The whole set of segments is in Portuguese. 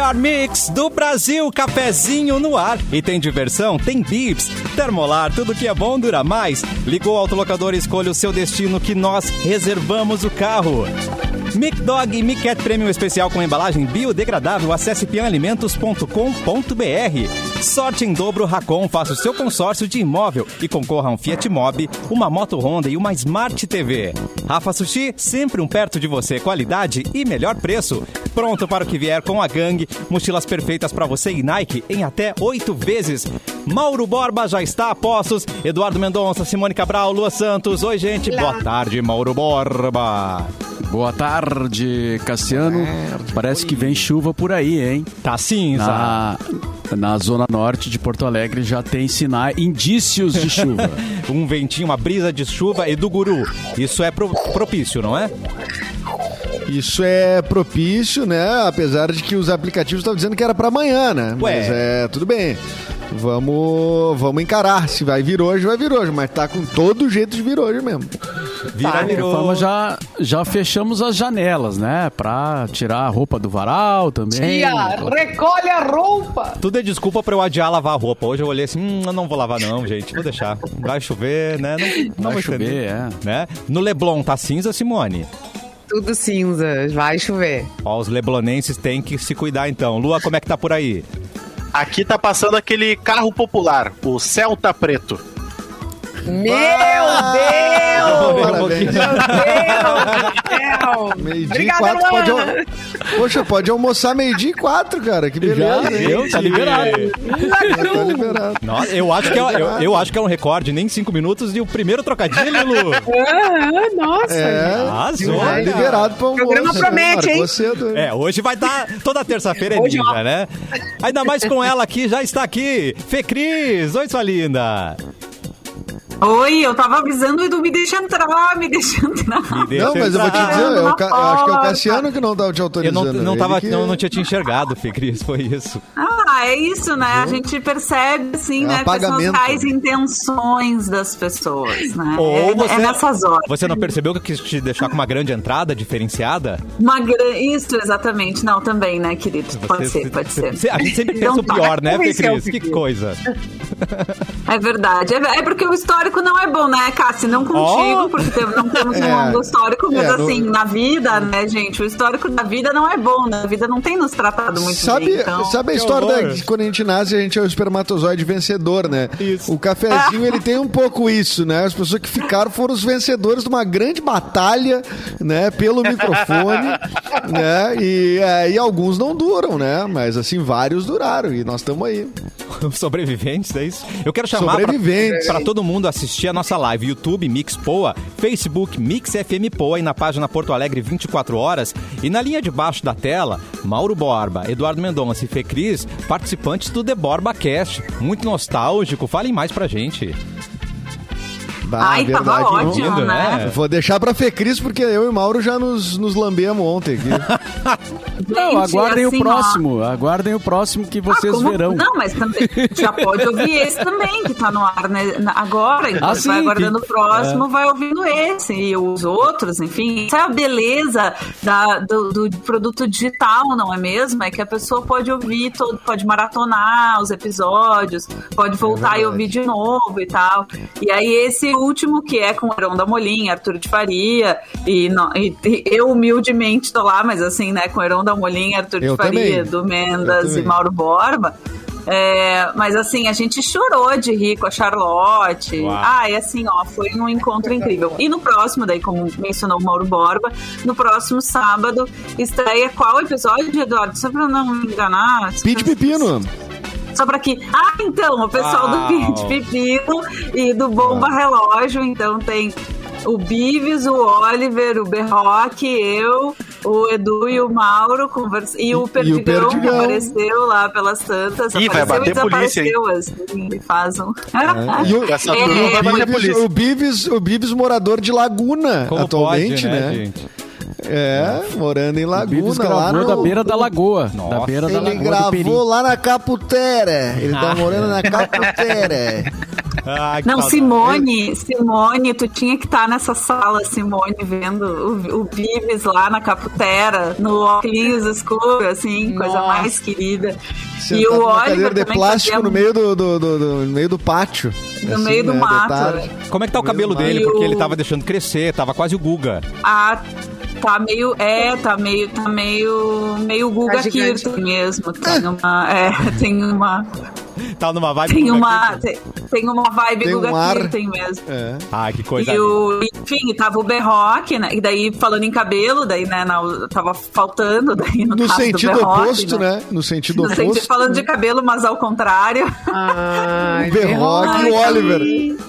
melhor mix do Brasil, cafezinho no ar. E tem diversão? Tem bips. Termolar, tudo que é bom dura mais. Ligou o autolocador e escolha o seu destino que nós reservamos o carro. Mic Dog e Mic Premium Especial com embalagem biodegradável. Acesse pianalimentos.com.br. Sorte em dobro Racon. Faça o seu consórcio de imóvel e concorra a um Fiat Mobi, uma moto Honda e uma Smart TV. Rafa Sushi, sempre um perto de você. Qualidade e melhor preço. Pronto para o que vier com a gangue. Mochilas perfeitas para você e Nike em até oito vezes. Mauro Borba já está a postos. Eduardo Mendonça, Simone Cabral, Lua Santos. Oi, gente. Boa tarde, Mauro Borba. Boa tarde, Cassiano. Parece que vem chuva por aí, hein? Tá cinza. Na, na zona norte de Porto Alegre já tem sinais, indícios de chuva. um ventinho, uma brisa de chuva e do guru. Isso é pro- propício, não é? Isso é propício, né? Apesar de que os aplicativos estavam dizendo que era pra amanhã, né? Ué. Mas é, tudo bem. Vamos, vamos encarar. Se vai vir hoje, vai vir hoje. Mas tá com todo jeito de vir hoje mesmo. Vira, virou. forma, já, já fechamos as janelas, né? Pra tirar a roupa do varal também. Tia, recolhe a roupa! Tudo é desculpa pra eu adiar lavar a roupa. Hoje eu olhei assim, hum, eu não vou lavar não, gente. Vou deixar. Vai chover, né? Não, não Vai chover, é. Né? No Leblon tá cinza, Simone? Tudo cinza, vai chover. Ó, os leblonenses têm que se cuidar então. Lua, como é que tá por aí? Aqui tá passando aquele carro popular, o Celta Preto. Meu um Parabéns. pouquinho. Deus! Meio-dia e Obrigada, quatro pode. Al- Poxa, pode almoçar meio-dia e quatro, cara. Que beleza. Já hein? deu, tá liberado. Tá liberado. Nossa, eu, acho que é, eu, eu acho que é um recorde, nem cinco minutos e o primeiro trocadilho, Lu. Ah, nossa! É, cara. liberado pra O programa almoço. promete, Marcou hein? cedo. É, hoje vai dar. Toda terça-feira é ninja, ó. né? Ainda mais com ela aqui, já está aqui. Fê Cris, oi, sua linda. Oi, eu tava avisando o Edu, me deixa entrar, me deixa entrar. Me deixa Não, mas eu vou te entrar. dizer, Ca- eu acho que é o. Cassiano que não tá te Eu autorizando. não, não, Ele tava, que- não, não tinha te enxergado, Fê Cris, foi isso. Ah, é isso, né? A gente percebe, assim, É né? Quais são as intenções das pessoas, né? Ou é, você, é nessas horas. Você não percebeu que eu quis te deixar com uma grande entrada diferenciada? Uma gra... Isso, exatamente. Não, também, né, querido? Pode Você- ser, pode ser. você- A gente sempre pensa Então o tá. pior, né, Fê é Cris? Que pior. coisa. É verdade. É, é porque o histórico não é bom, né, Cassi? Não contigo, Oh! porque não temos um É. longo histórico, mas É, no- assim, na vida, né, gente? O histórico da vida não é bom, né? A vida não tem nos tratado muito Sabe, bem. Então... sabe a história da, de quando a gente nasce, a gente é o espermatozoide vencedor, né? Isso. O cafezinho, ele tem um pouco isso, né? As pessoas que ficaram foram os vencedores de uma grande batalha, né? Pelo microfone, né? E, é, e alguns não duram, né? Mas, assim, vários duraram e nós estamos aí. Sobreviventes, é isso? Eu quero chamar pra todo mundo assistir a nossa live. YouTube Mix Poa, Facebook Mix FM Poa e na página Porto Alegre 24 horas. E na linha de baixo da tela, Mauro Borba, Eduardo Mendonça e Fê Cris, participantes do The Borba Cast. Muito nostálgico. Falem mais pra gente. Bah, Ai, tava verdade, não? ótimo, Lindo, né? né? Vou deixar pra Fecris, porque eu e Mauro já nos, nos lambemos ontem aqui. Não, Gente, aguardem assim, o ó, próximo. Aguardem o próximo que Ah, vocês como- verão. Não, mas também já pode ouvir esse também, que tá no ar né, agora. Então Ah, vai sim, aguardando que- o próximo, vai ouvindo esse. E os outros, enfim. Essa é a beleza da- do, do produto digital, não é mesmo? É que a pessoa pode ouvir, todo, pode maratonar os episódios, pode voltar e verdade. ouvir de novo e tal. E aí esse último, que é com o Heron da Molinha, Arthur de Faria, e, no- e- e eu humildemente tô lá, mas assim, né, com o Heron da Molinha, Arthur Eu de Faria, também. do Eu Mendas e. Mauro Borba. É, mas assim, a gente chorou de rir com a Charlotte. Uau. Ah, e assim, ó, foi um encontro incrível. E no próximo, daí, como mencionou o Mauro Borba, no próximo sábado, estreia qual episódio, Eduardo? Só pra não me enganar. Pete Pepino. Só pra que. Ah, então, o pessoal Uau. do Pit Pepino e do Bomba Relógio. Então tem o Bives, o Oliver, o Berroque, eu, o Edu e o Mauro convers... e o Perdigão, que Perdigão. apareceu lá pelas tantas. Ih, vai apareceu bater e polícia, hein? desapareceu, assim, e faz um... E o, É, a Bives, polícia. o, Bives, o Bives morador de Laguna, Como atualmente, pode, né, né? É, morando em O Laguna, lá gravou no... da beira da lagoa. Nossa. Da beira da Ele lagoa do Peri. gravou lá na Caputera. Ele tá morando na Caputera. Ai, Não. Simone, Simone, tu tinha que estar nessa sala, Simone, vendo o, o Vives lá na Caputera, no óculos escuro, assim, coisa Nossa. mais querida. Sentado e o numa Oliver de plástico fazia no meio do, do, do- do- no meio do pátio. No assim, meio do né, mato. Como é que tá o cabelo dele? Porque ele tava deixando crescer, tava quase o Guga. Ah, tá meio. É, tá meio. Tá meio. meio Guga Tá. Kirten mesmo. Tem uma. É, tem uma. Tá numa vibe Tem uma. Tem, tem uma vibe Tem um Guga ar. Kirten mesmo. É. Ai, que coisa E o, enfim, tava o Berroque, né? E daí, falando em cabelo, daí, né, na- tava faltando, daí no, No caso sentido oposto, né? No sentido No oposto. sentido, falando de cabelo, mas ao contrário. Ai, O Berroque e o Oliver.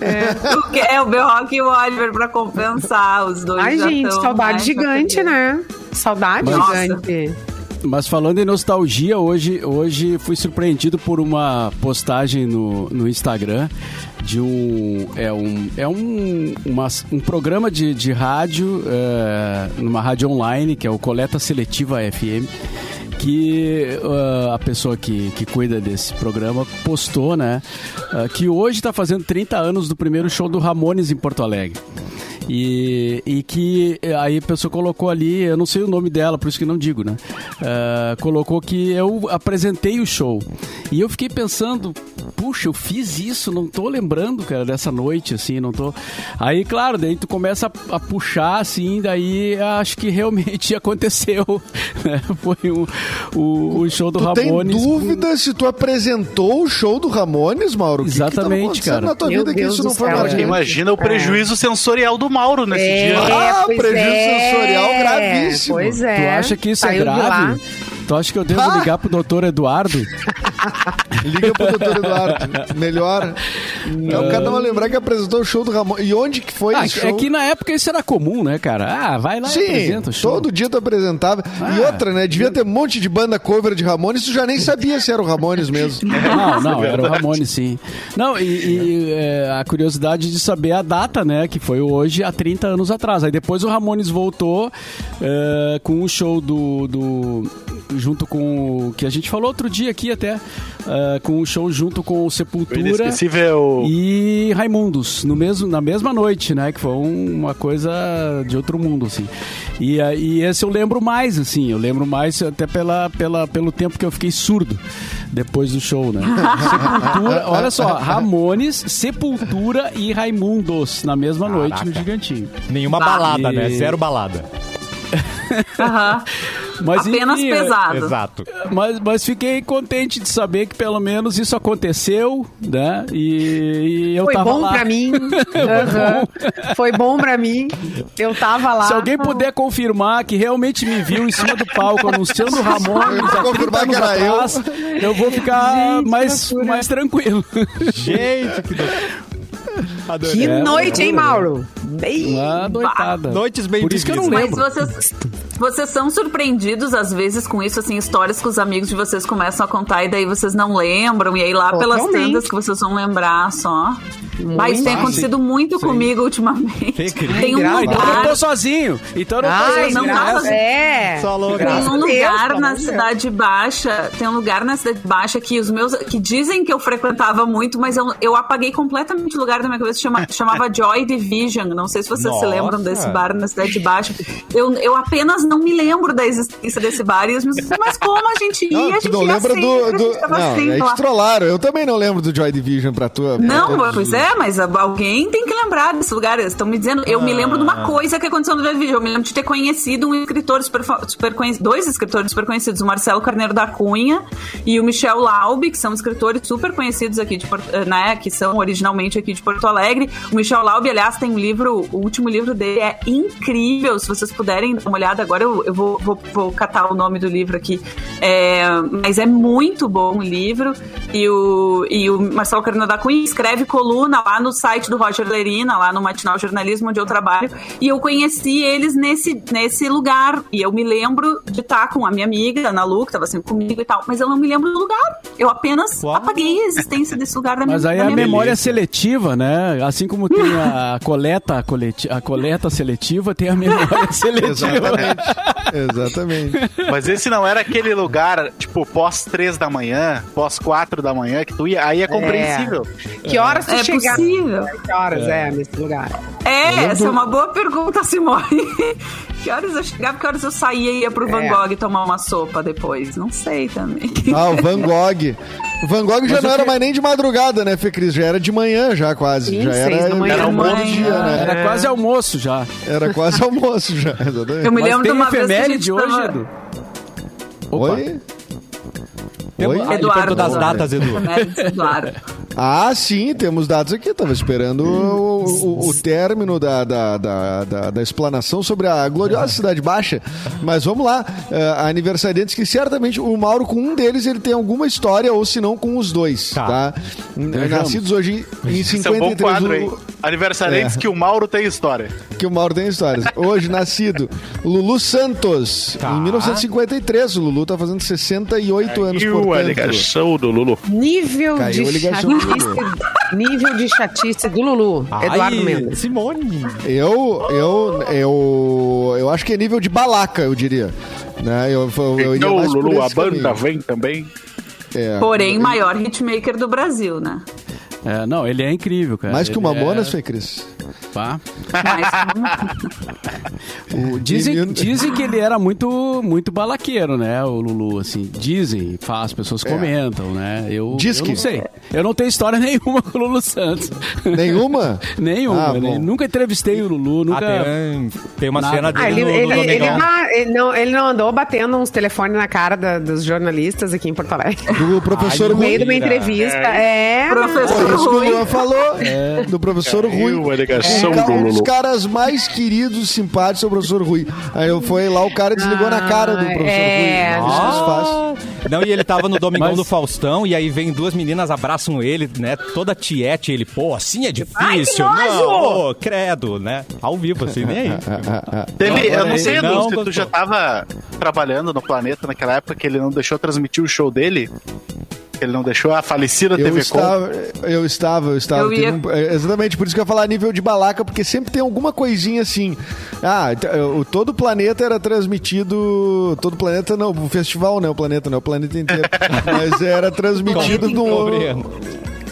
É. O que é o Berroque e o Oliver pra compensar os dois. Ai, já gente, tão, saudade né, gigante, né? Saudade Nossa. gigante. Mas falando em nostalgia, hoje, hoje fui surpreendido por uma postagem no, no Instagram de um é um é um, uma- um programa de, de rádio é, numa rádio online que é o Coleta Seletiva FM que ah, a pessoa que, que cuida desse programa postou, né, ah, que hoje está fazendo 30 anos do primeiro show do Ramones em Porto Alegre. E, e que eh, aí a pessoa colocou ali, eu não sei o nome dela, por isso que não digo, né? Ah, colocou que eu apresentei o show. E eu fiquei pensando, puxa, eu fiz isso, não tô lembrando, cara, dessa noite, assim, não tô. Aí, claro, daí tu começa a, a puxar, assim, daí acho que realmente aconteceu. né? Foi o, o, o show do Tu tem Ramones. com- dúvida se tu apresentou o show do Ramones, Mauro? O que que Exatamente, acontecendo cara. na tua Meu vida que isso do não foi céu. Imagina o prejuízo sensorial do Mauro nesse É, dia. Ah, pois prejuízo é, sensorial gravíssimo. Pois é. Tu acha que isso Saiu é de lá. grave? Tu acha que eu devo Ah! ligar pro doutor Eduardo? Liga pro doutor Eduardo. Melhor. Não, cada um lembrar que apresentou o show do Ramones. E onde que foi Ah, esse show? é que na época isso era comum, né, cara? Ah, vai lá e Sim, apresenta o show. todo dia tu apresentava. E Ah. outra, né? Devia ter um monte de banda cover de Ramones, tu já nem sabia se era o Ramones mesmo. Não, não, era o Ramone, sim. Não, e, e, é, a curiosidade de saber a data, né? Que foi hoje, há 30 anos atrás. Aí depois o Ramones voltou é, com o show do, do- junto com o que a gente falou outro dia aqui até, é, com o show junto com o Sepultura e Raimundos, no mesmo, na mesma noite, né? Que foi um- uma coisa de outro mundo, assim. E, ah, e esse eu lembro mais, assim, eu lembro mais até pela, pela, pelo tempo que eu fiquei surdo depois do show, né? Sepultura, olha só, Ramones, Sepultura e Raimundos na mesma noite no Gigantinho. Nenhuma balada, né? E- Zero balada. Aham. Mas, Apenas enfim, é- pesado. Exato. Mas, mas fiquei contente de saber que pelo menos isso aconteceu, né? E, e eu Foi tava bom lá. pra mim. Aham. Foi bom pra mim. Eu tava lá. Se alguém puder confirmar que realmente me viu em cima do palco anunciando o Ramones há 30 Confirmar que anos era eu. atrás, eu vou ficar Gente, mais, mais tranquilo. Gente, que. Adorei. Que É, noite, hein. Mauro? Bem... Uma doitada. Noites bem Por isso que eu não vividas. Mas lembro. vocês, vocês são surpreendidos às vezes com isso, assim, histórias que os amigos de vocês começam a contar e daí vocês não lembram, e aí lá pelas tantas que vocês vão lembrar só. Mas tem Ah, acontecido muito comigo ultimamente. Que incrível. Tem um Ah, então eu não lugar. tô sozinho. Então eu não tô Ai, não sozinho. tá nessa. fazendo- é. Só louca. Tem Graças um a Deus, lugar pelo na amor de Deus. Cidade Baixa, tem um lugar na Cidade Baixa que os meus, que dizem que eu frequentava muito, mas eu, eu apaguei completamente o lugar da minha cabeça, chama, chamava Joy Division, não sei se vocês se Nossa. lembram desse bar na Cidade Baixa, eu, eu apenas não me lembro da existência desse bar, e os meus mas como a gente ia, Não, a gente não ia lembra sempre, do. a do... tava Não, sempre aí lá. te trollaram. Eu também não lembro do Joy Division pra tua. pra Não, pois é, mas alguém tem que lembrar desse lugar. Eles estão me dizendo. Eu me lembro de uma coisa que aconteceu no vídeo. Eu me lembro de ter conhecido um escritor super, super conhecido, dois escritores super conhecidos, o Marcelo Carneiro da Cunha e o Michel Laube, que são escritores super conhecidos aqui de Porto, eh, né, que são originalmente aqui de Porto Alegre. O Michel Laube, aliás, tem um livro, o último livro dele é incrível. Se vocês puderem dar uma olhada agora, eu, eu vou, vou, vou catar o nome do livro aqui. É, mas é muito bom o livro. E o, e o Marcelo Carneiro da Cunha escreve coluna lá no site do Roger Lerina, lá no Matinal Jornalismo, onde eu trabalho. E eu conheci eles nesse, nesse lugar. E eu me lembro de estar com a minha amiga, Ana Lu, que estava sempre comigo e tal. Mas eu não me lembro do lugar. Eu apenas Uau. apaguei a existência desse lugar da minha Mas aí da a memória seletiva, né? Assim como tem a coleta, a coleti- a coleta seletiva, tem a memória seletiva. Exatamente. Exatamente. Mas esse não era aquele lugar, tipo, pós três da manhã, pós quatro da manhã, que tu ia. Aí é compreensível. Que horas tu É chegava? possível. Que horas é. nesse lugar? É, essa é uma boa pergunta, Simone. Que horas eu chegava, que horas eu saía e ia pro Van É. Gogh tomar uma sopa depois? Não sei também. Ah, o Van Gogh. O Van Gogh já não era mais nem de madrugada, né, Fê Cris? Já era de manhã, já quase. Sim, já era, da manhã. era almoço manhã. dia, né? Era quase almoço já. Era quase almoço já. Exatamente. Eu me lembro de tem uma vez que a gente hoje, tava... Edu? Opa. Oi? Oi? Ah, Eduardo, das datas, Edu. Eduardo. Ah, sim, temos dados aqui. Tava esperando o, o- o término da, da, da, da, da explanação sobre a gloriosa Cidade Baixa. Mas vamos lá. eh, aniversariantes que certamente o Mauro, com um deles, ele tem alguma história, ou se não, com os dois. Tá. Tá. Nascidos hoje em Esse é um bom 53. quadro, hein? Aniversariantes É. que o Mauro tem história. que o Mauro tem histórias. Hoje, nascido Lulu Santos, Tá. em 1953. O Lulu tá fazendo 68 anos, portanto. do Lulu. Nível Caiu a de ligação do chatice. Nível de chatice do Lulu. Eduardo Mendes. Simone. Eu, eu, eu, eu acho que é nível de balaca, eu diria. Né? Eu, eu, eu iria Então, Lulu, a esse banda caminho. vem também. É. Porém, maior hitmaker do Brasil, né? É, não, ele é incrível, cara. Mais que o Mamonas, é... Fê Cris? Pá. Mas O- dizem, dizem que ele era muito, muito balaqueiro, né, o Lulu, assim. Dizem, as pessoas comentam, né? Eu, Diz eu que- não sei. Eu não tenho história nenhuma com o Lulu Santos. Nenhuma? nenhuma. Ah, né? Nunca entrevistei o Lulu, Ah, nunca... tem, tem uma Nada. cena Ah, dele ele, no, no ele, ele, Domingão. não, ele, não, ele não andou batendo uns telefones na cara da- dos jornalistas aqui em Porto Alegre. Do professor Ai, No meio de uma entrevista. É. Professor isso que o Rui. Falou. Do professor Rui. Um, ca- do um dos Lulu. caras mais queridos, simpáticos é o professor Rui. Aí eu foi lá, o cara desligou na cara do Ah, professor é. Rui. Se faz. Ah, Não, e ele tava no Domingão Mas- do Faustão, e aí vem duas meninas, abraçam ele, né? Toda tiete, ele, pô, assim é difícil. não, ô, credo, né? Ao vivo, assim, nem aí. Teve, eu não Não, sei, Edu, não se tu já tava trabalhando no planeta naquela época que ele não deixou transmitir o show dele. Ele não deixou a falecida Eu TV Com. estava, eu estava, eu estava. Eu ia- um- é, exatamente, por isso que eu ia falar nível de balaca, porque sempre tem alguma coisinha assim. Ah, t- o, todo o planeta era transmitido. Todo o planeta não, o festival não, o planeta não, o planeta inteiro. Mas era transmitido no.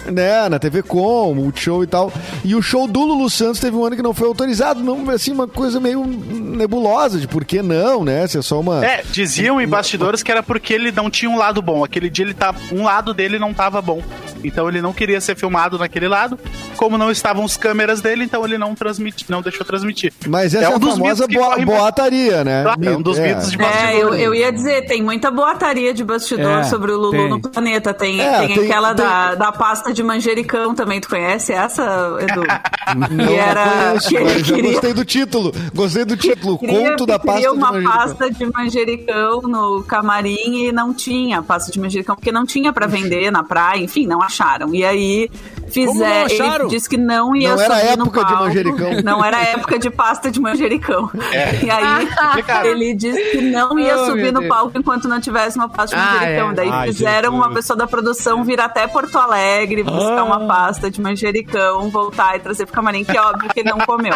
Né, na TV Com, Multishow e tal. E o show do Lulu Santos teve um ano que não foi autorizado, não, assim, uma coisa meio nebulosa de por que não, né? Se é só uma. É, diziam em bastidores que era porque ele não tinha um lado bom. Aquele dia ele tá, um lado dele não tava bom. Então ele não queria ser filmado naquele lado. Como não estavam as câmeras dele, então ele não transmite, não deixou transmitir. Mas essa é, um a dos famosa boa- boataria, né? Claro, é um dos mitos de É, eu, bastidores. eu ia dizer, tem muita boataria de bastidor É, sobre o Lulu tem. no planeta. Tem, É, tem, tem- aquela tem- Da, da pasta de manjericão também. Tu conhece essa, Edu? Não, que era não conheço, que ele queria, gostei do título. Gostei do título. queria, Conto da pasta queria de uma manjericão. pasta de manjericão no camarim e não tinha pasta de manjericão, porque não tinha pra vender na praia, enfim, não acharam. E aí fizer, ele disse que não ia Não era subir no época de palco. manjericão. Não era época de pasta de manjericão. É. E aí complicado. ele disse que não ia Oh, subir no Deus. palco enquanto não tivesse uma pasta de Ah, manjericão. é. Daí Ai, fizeram Jesus. uma pessoa da produção vir até Porto Alegre, buscar Ah. uma pasta de manjericão, voltar e trazer pro camarim, que é óbvio que ele não comeu.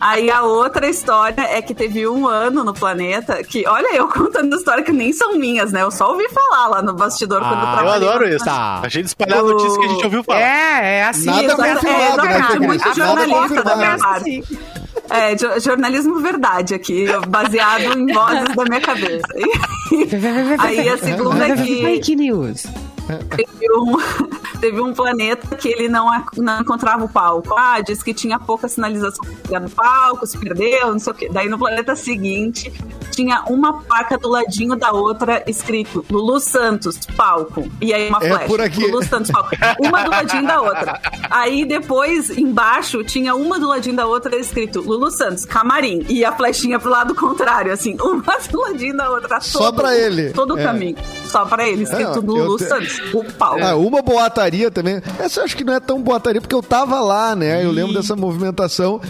Aí a outra história é que teve um ano no planeta que, olha, eu contando história que nem são minhas, né? Eu só ouvi falar lá no bastidor quando eu Ah, Eu trabalhei. adoro no isso. Tá. A gente espalhar O- notícias que a gente ouviu falar. É, é assim. Nada eu- confirmado, é, né, exatamente, Fê Cris? muito jornalista da minha parte. É, jo- jornalismo verdade aqui, baseado em vozes da minha cabeça. Aí a segunda é que Fake news. teve um, teve um planeta que ele não, não encontrava o palco. Ah, disse que tinha pouca sinalização no palco, se perdeu, não sei o quê. Daí no planeta seguinte tinha uma placa do ladinho da outra escrito Lulu Santos, palco. E aí uma É flecha. por aqui. Lulu Santos, palco. Uma do ladinho da outra. Aí depois, embaixo, tinha uma do ladinho da outra escrito Lulu Santos, camarim. E a flechinha pro lado contrário, assim, uma do ladinho da outra. Só todo- pra ele. Todo o É. caminho. Só pra ele, escrito É, Lulu te- Santos, o palco. Ah, uma boataria também. Essa eu acho que não é tão boataria, porque eu tava lá, né? Eu lembro dessa movimentação.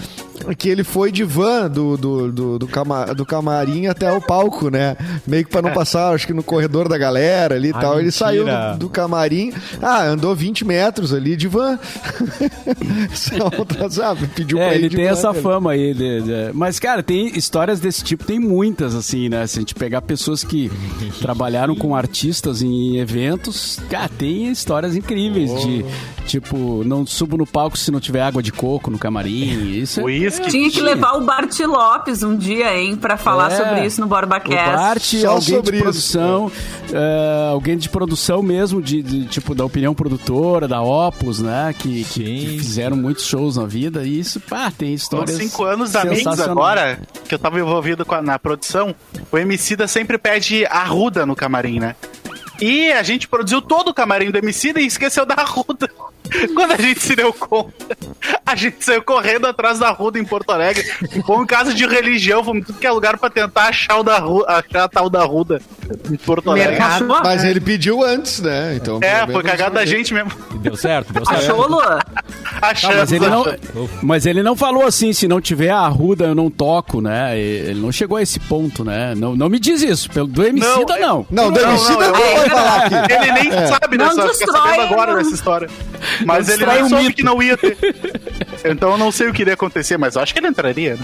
Que ele foi de van do, do, do, do, cama- do camarim até o palco, né? Meio que pra não passar, acho que no corredor da galera ali e Ah, tal. Ele mentira. saiu do, do camarim, ah, andou 20 metros ali de van. Só outra, sabe? Pediu pra É, ir ele de tem van, essa cara. fama aí. de- de- Mas, cara, tem histórias desse tipo, tem muitas, assim, né? Se a gente pegar pessoas que trabalharam com artistas em eventos, cara, tem histórias incríveis de, tipo, não subo no palco se não tiver água de coco no camarim. Isso é, Tinha que levar o Bart Lopes um dia, hein, pra falar É. sobre isso no O BorbaCast. Bart, Só alguém sobre de isso. produção, é, alguém de produção mesmo, de, de, tipo, da opinião produtora, da Opus, né? Que, que, fizeram muitos shows na vida. E isso, pá, tem Com histórias. cinco anos amigos sensacionais. agora, que eu tava envolvido com a- na produção, o Emicida sempre pede arruda no camarim, né? E a gente produziu todo o camarim do Emicida e esqueceu da arruda. Quando a gente se deu conta, a gente saiu correndo atrás da Ruda em Porto Alegre. Fomos em casa de religião, fomos em tudo que é lugar pra tentar achar, o da Ru- achar a tal da Ruda em Porto Alegre. Mercado. Achou? Mas ele pediu antes, né? Então, É, foi cagada da gente mesmo. Deu certo, deu certo. Achou, Lua? Achando. Ah, mas, ele não, mas ele não falou assim, se não tiver a arruda eu não toco, né? Ele não chegou a esse ponto, né? Não, não me diz isso. Pelo do Emicida, Não, não. Não, do Não, Emicida não, não, eu- vai falar aqui. Ele nem sabe Não dessa, fica destrói, sabendo agora não. dessa história. Mas Não ele destrói nem o soube mito. que não ia ter. Então eu não sei o que iria acontecer, mas eu acho que ele entraria, né?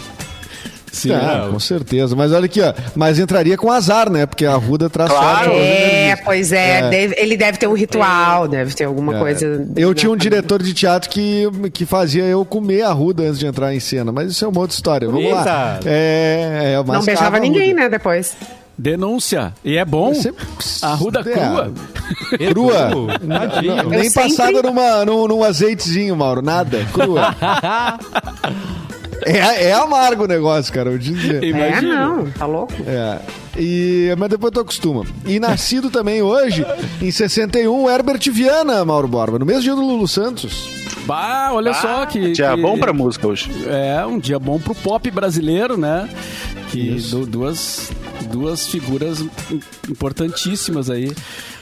Sim, Ah, não. com certeza. Mas olha aqui, ó. Mas entraria com azar, né? Porque a Ruda traz Claro. sorte. É, pois é, É. deve- ele deve ter um ritual, deve ter alguma É. coisa. Eu tinha um diretor de teatro que, que fazia eu comer a Ruda antes de entrar em cena, mas isso é uma outra história. Vamos Eita. lá. É, é, Não mascava beijava ninguém, né, depois. Denúncia. E é bom. Sempre- Arruda É, crua. Crua. Não, nem sempre- passada numa, num, num azeitezinho, Mauro. Nada. Crua. é, é amargo o negócio, cara. Eu dizia. É, Imagina. não, tá louco? É. E, mas depois tu acostuma. E nascido também hoje, em 61, o Herbert Viana, Mauro Borba, no mesmo dia do Lulu Santos. Bah, olha só que. Dia que- bom pra música hoje. É, um dia bom pro pop brasileiro, né? Que du- duas, duas figuras im- importantíssimas aí.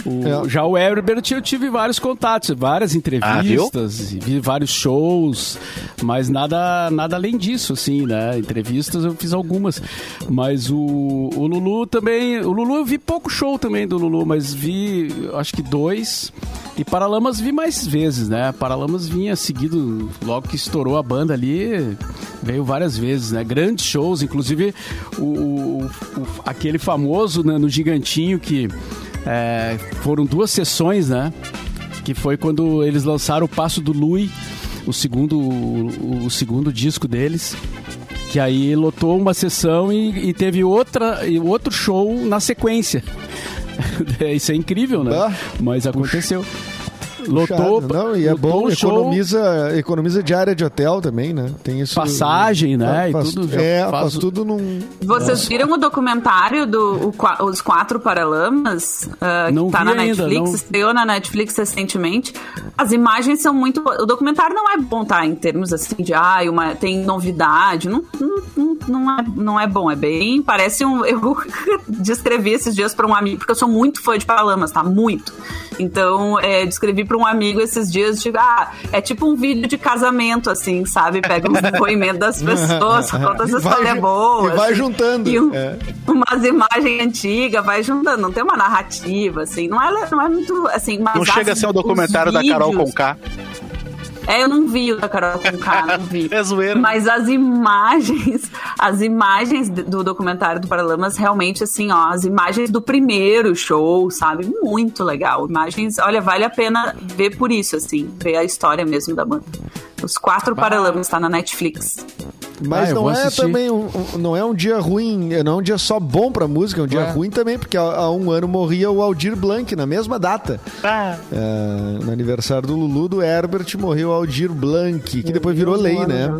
O- É. Já o Herbert eu tive vários contatos, várias entrevistas, vi vários shows, mas nada, nada além disso, assim, né? Entrevistas eu fiz algumas. Mas o, o Lulu também. O Lulu eu vi pouco show também do Lulu, mas vi acho que dois. E Paralamas vi mais vezes, né? Paralamas vinha seguido logo que estourou a banda ali, veio várias vezes, né? Grandes shows, inclusive o, o- o- aquele famoso né, no Gigantinho que é, foram duas sessões, né? Que foi quando eles lançaram o Passo do Lui, o segundo, o, o segundo disco deles. Que aí lotou uma sessão e, e teve outra, e outro show na sequência. Isso é incrível, né? Mas aconteceu. Lotou, Chato. Não, e é bom, economiza, economiza diária de hotel também, né? Tem isso. Passagem, né, e Faz, tudo, é, faz faz, tudo num. Vocês viram o documentário do o Os Quatro Paralamas? ah, Não que tá na ainda, Netflix, não. estreou na Netflix recentemente. As imagens são muito. O documentário não é bom, tá? Em termos assim de ah, uma, tem novidade. Não, não, não, é, não é bom, é bem. Parece um. Eu descrevi esses dias pra um amigo, porque eu sou muito fã de Paralamas, tá? Muito. Então, é, descrevi pra um amigo esses dias, tipo, ah, é tipo um vídeo de casamento, assim, sabe? Pega os depoimentos das pessoas, conta essa E vai história ju- boa. e vai juntando, E um- é. umas imagens antigas, vai juntando, não tem uma narrativa, assim, não é, não é muito, assim, Não chega a as- ser um documentário da Carol vídeos- Conká. É, eu não vi o da Carol Conká, não vi. É zoeira. Mas as imagens, as imagens do documentário do Paralamas, realmente, assim, ó, as imagens do primeiro show, sabe? Muito legal. Imagens, olha, vale a pena ver por isso, assim, ver a história mesmo da banda. Os quatro Paralamas tá na Netflix. Mas Ah, não é assistir. também um, um- não é um dia ruim, não é um dia só bom pra música, é um dia É. ruim também, porque há, há um ano morria o Aldir Blanc, na mesma data. Ah, É, no aniversário do Lulu, do Herbert, morreu o Aldir Blanc, que depois virou lei, né?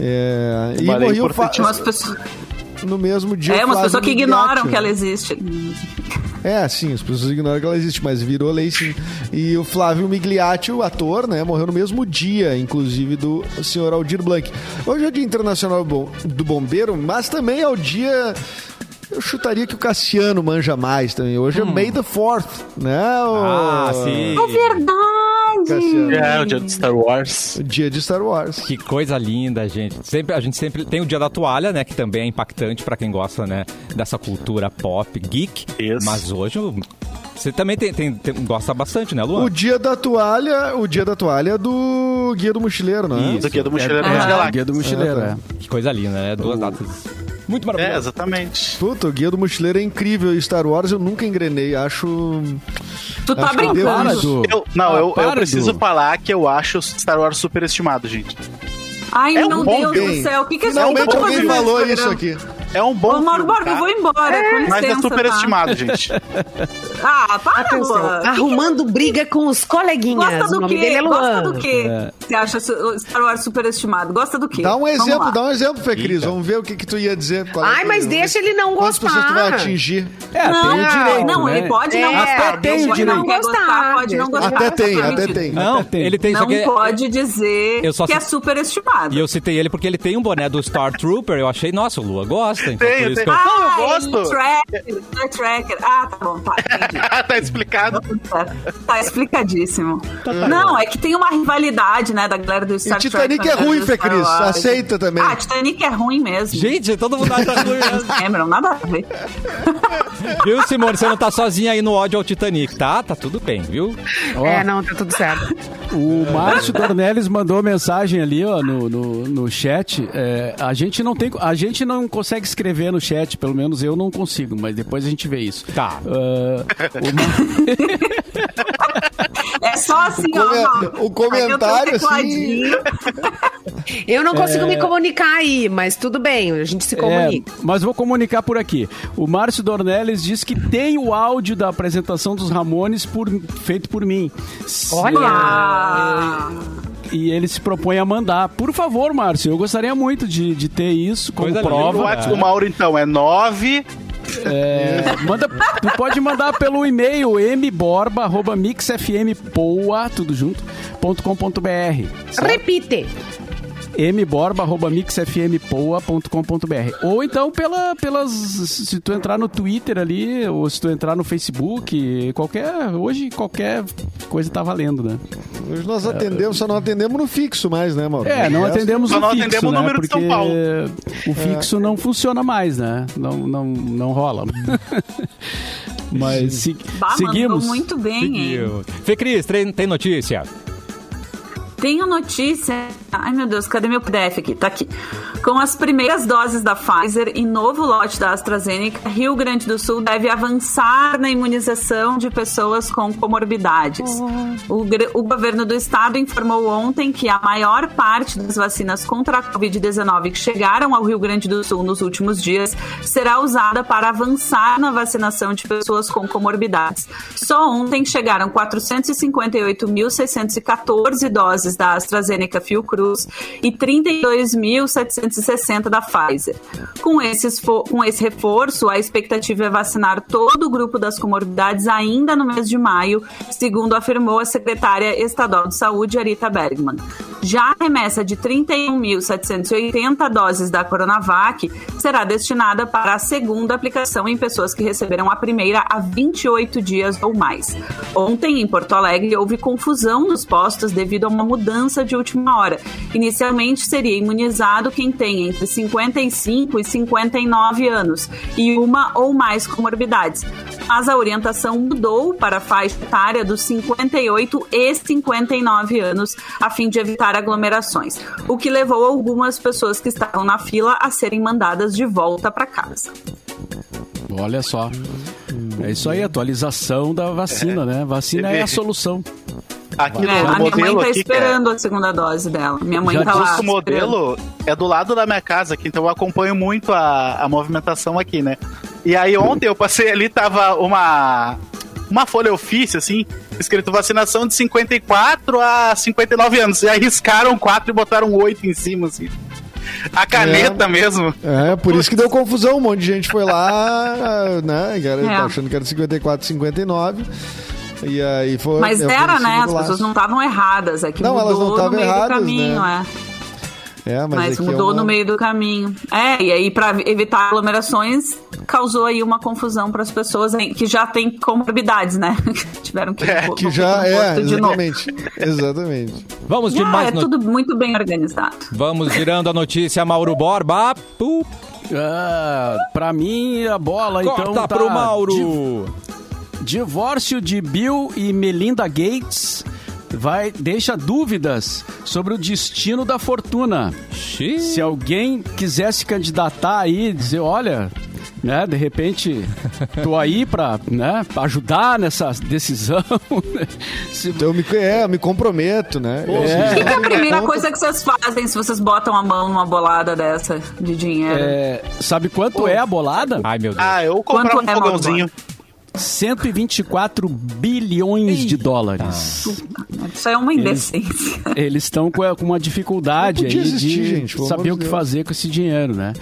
É, e morreu fa- Umas pessoas, no mesmo dia. é, o umas pessoas que ignoram que ela existe. É, sim, as pessoas ignoram que ela existe, mas virou lei sim. E o Flávio Migliatti, o ator, né, morreu no mesmo dia, inclusive, do senhor Aldir Blanc. Hoje é o Dia Internacional do Bombeiro, mas também é o dia. Eu chutaria que o Cassiano manja mais também. Hoje é May the 4th, né? o- Ah, sim. É verdade! Verdade. É, o dia do Star Wars. O dia de Star Wars. Que coisa linda, gente. Sempre, a gente sempre tem o Dia da Toalha, né? Que também é impactante pra quem gosta, né? Dessa cultura pop, geek. Isso. Mas hoje o- você também tem, tem- tem- gosta bastante, né, Luan? O dia da toalha, o dia da toalha é do Guia do Mochileiro, não é? Isso. Do Guia do Mochileiro É, é, Galáxias. Guia do Mochileiro, É, é. Que coisa linda, né? Duas datas muito É, maravilhosas. exatamente. Puta, o Guia do Mochileiro é incrível. E Star Wars eu nunca engrenei. Acho. Tu tá Acho brincando. Eu, não, Ah, eu, eu preciso falar que eu acho Star Wars superestimado, gente. Ai, É um Deus bem. do céu. O que, que a gente Finalmente tá alguém falou isso aqui. É um bom Ô, Mauro filme, Borba, tá? eu vou embora. com licença, Mas é tá? superestimado, gente. Ah, para, Atenção, Luan. arrumando briga com os coleguinhas. Gosta o do nome quê? dele é Gosta do quê? Você acha Star Wars superestimado? Gosta do quê? Dá um exemplo, dá um exemplo, Fê Cris. Vamos ver o que, que tu ia dizer. Qual é Ai, que- mas deixa ele não Quantas pessoas tu vai gostar. atingir? É, Não, tem o direito, não, né? ele pode não É, gostar. até tem o Ele direito. não gostar, pode não gostar. Até tem, tá até tem. Não, Até tem. ele tem Não que... pode dizer Eu só que é superestimado. E eu citei ele porque ele tem um boné do Star Trooper. Eu achei, nossa, o Lua gosta. Então Tem, por isso tem. que eu- Ah, eu Ah, gosto. tracker, é tracker. Ah, tá bom, tá, tá explicado. Tá, tá explicadíssimo. Não, é que tem uma rivalidade, né, da galera do Star E Titanic Trek. é com a ruim, Fê Cris. Wars. Aceita também. Ah, Titanic é ruim mesmo. Gente, todo mundo acha ruim mesmo. Cameron, nada a ver. Viu, Simone? Você não tá sozinha aí no ódio ao Titanic, tá? Tá tudo bem, viu? Ó, É, não, tá tudo certo. O Márcio Dornelles mandou mensagem ali, ó, no, no, no chat. É, a gente não tem, a gente não consegue escrever no chat, pelo menos eu não consigo, mas depois a gente vê isso. Tá. Ah, o Ma- É só assim, O come- ó. o comentário, Aqui eu não consigo me comunicar aí, mas tudo bem, a gente se É, comunica. mas vou comunicar por aqui. O Márcio Dornelles diz que tem o áudio da apresentação dos Ramones por- feito por mim. Se- Olha! Ah, E ele se propõe a mandar. Por favor, Márcio, eu gostaria muito de, de ter isso como Coisa linda. O prova. WhatsApp do Mauro, então, é 9. É, manda, tu pode mandar pelo e-mail mborba.mixfmpoa, tudo junto, .com.br. Repite. mborba.mixfmpoa.com.br ou então pela, pelas se tu entrar no Twitter ali ou se tu entrar no Facebook qualquer hoje qualquer coisa tá valendo né Hoje nós atendemos, só não atendemos no fixo mais, né, Mauro? é não atendemos Só o não fixo atendemos o né número de São Paulo. o fixo não funciona mais né não não não rola mas se, bah, mandou seguimos muito bem, hein? Seguiu. Fê Cris, tem, tem notícia? Tenho notícia. Ai, meu Deus, cadê meu PDF aqui? Tá aqui. Com as primeiras doses da Pfizer e novo lote da AstraZeneca, Rio Grande do Sul deve avançar na imunização de pessoas com comorbidades. O, o governo do estado informou ontem que a maior parte das vacinas contra a Covid-19 que chegaram ao Rio Grande do Sul nos últimos dias será usada para avançar na vacinação de pessoas com comorbidades. Só ontem chegaram 458.614 doses da AstraZeneca Fiocruz e 32.760 da Pfizer. Com, com esse reforço, a expectativa é vacinar todo o grupo das comorbidades ainda no mês de maio, segundo afirmou a secretária estadual de saúde, Arita Bergman. Já a remessa de 31.780 doses da Coronavac será destinada para a segunda aplicação em pessoas que receberam a primeira há 28 dias ou mais. Ontem, em Porto Alegre, houve confusão nos postos devido a uma mudança de última hora. Inicialmente, seria imunizado quem tem entre 55 e 59 anos e uma ou mais comorbidades. Mas a orientação mudou para a faixa etária dos 58 e 59 anos, a fim de evitar aglomerações, o que levou algumas pessoas que estavam na fila a serem mandadas de volta para casa. olha só é isso aí atualização da vacina né vacina é a solução Aqui É, no, a no minha mãe modelo tá aqui, é- esperando a segunda dose dela. Minha mãe Já tá lá. o esperando. modelo é do lado da minha casa aqui, então eu acompanho muito a, a movimentação aqui, né? E aí ontem eu passei ali, tava uma, uma folha ofício, assim, escrito vacinação de 54 a 59 anos. E aí riscaram 4 e botaram 8 em cima, assim. A caneta É. mesmo. É, por isso que deu confusão. Um monte de gente foi lá, né? era- É. Achando que era 54, 59. E aí foi. Mas era, né? As pessoas não estavam erradas. É que Não, mudou elas não no estavam meio erradas, do caminho, né? é. É, mas, Mas, aqui é mudou uma- no meio do caminho. É, e aí para evitar aglomerações, causou aí uma confusão para as pessoas hein, que já têm comorbidades, né? Tiveram que, É, Que já é, de exatamente. Exatamente. Vamos de Ah, mais é no- tudo muito bem organizado. Vamos girando a notícia, Mauro Borba. Pu- Ah, pra mim, a bola, Corta então, tá... pro Mauro. Di- divórcio de Bill e Melinda Gates vai deixa dúvidas sobre o destino da fortuna. Xiii. Se alguém quiser se candidatar aí, dizer, olha, né, de repente, tô aí pra, né, pra ajudar nessa decisão. Se- Então eu me, é, eu me comprometo, né? É. O que é a primeira coisa que vocês fazem se vocês botam a mão numa bolada dessa de dinheiro? é, sabe quanto é a bolada? Ai, meu Deus. Ah, eu comprar Quanto um é, fogãozinho. 124 bilhões de dólares. Isso é uma indecência. Eles estão com, com uma dificuldade aí existir, de gente, saber o que Deus. fazer com esse dinheiro, né?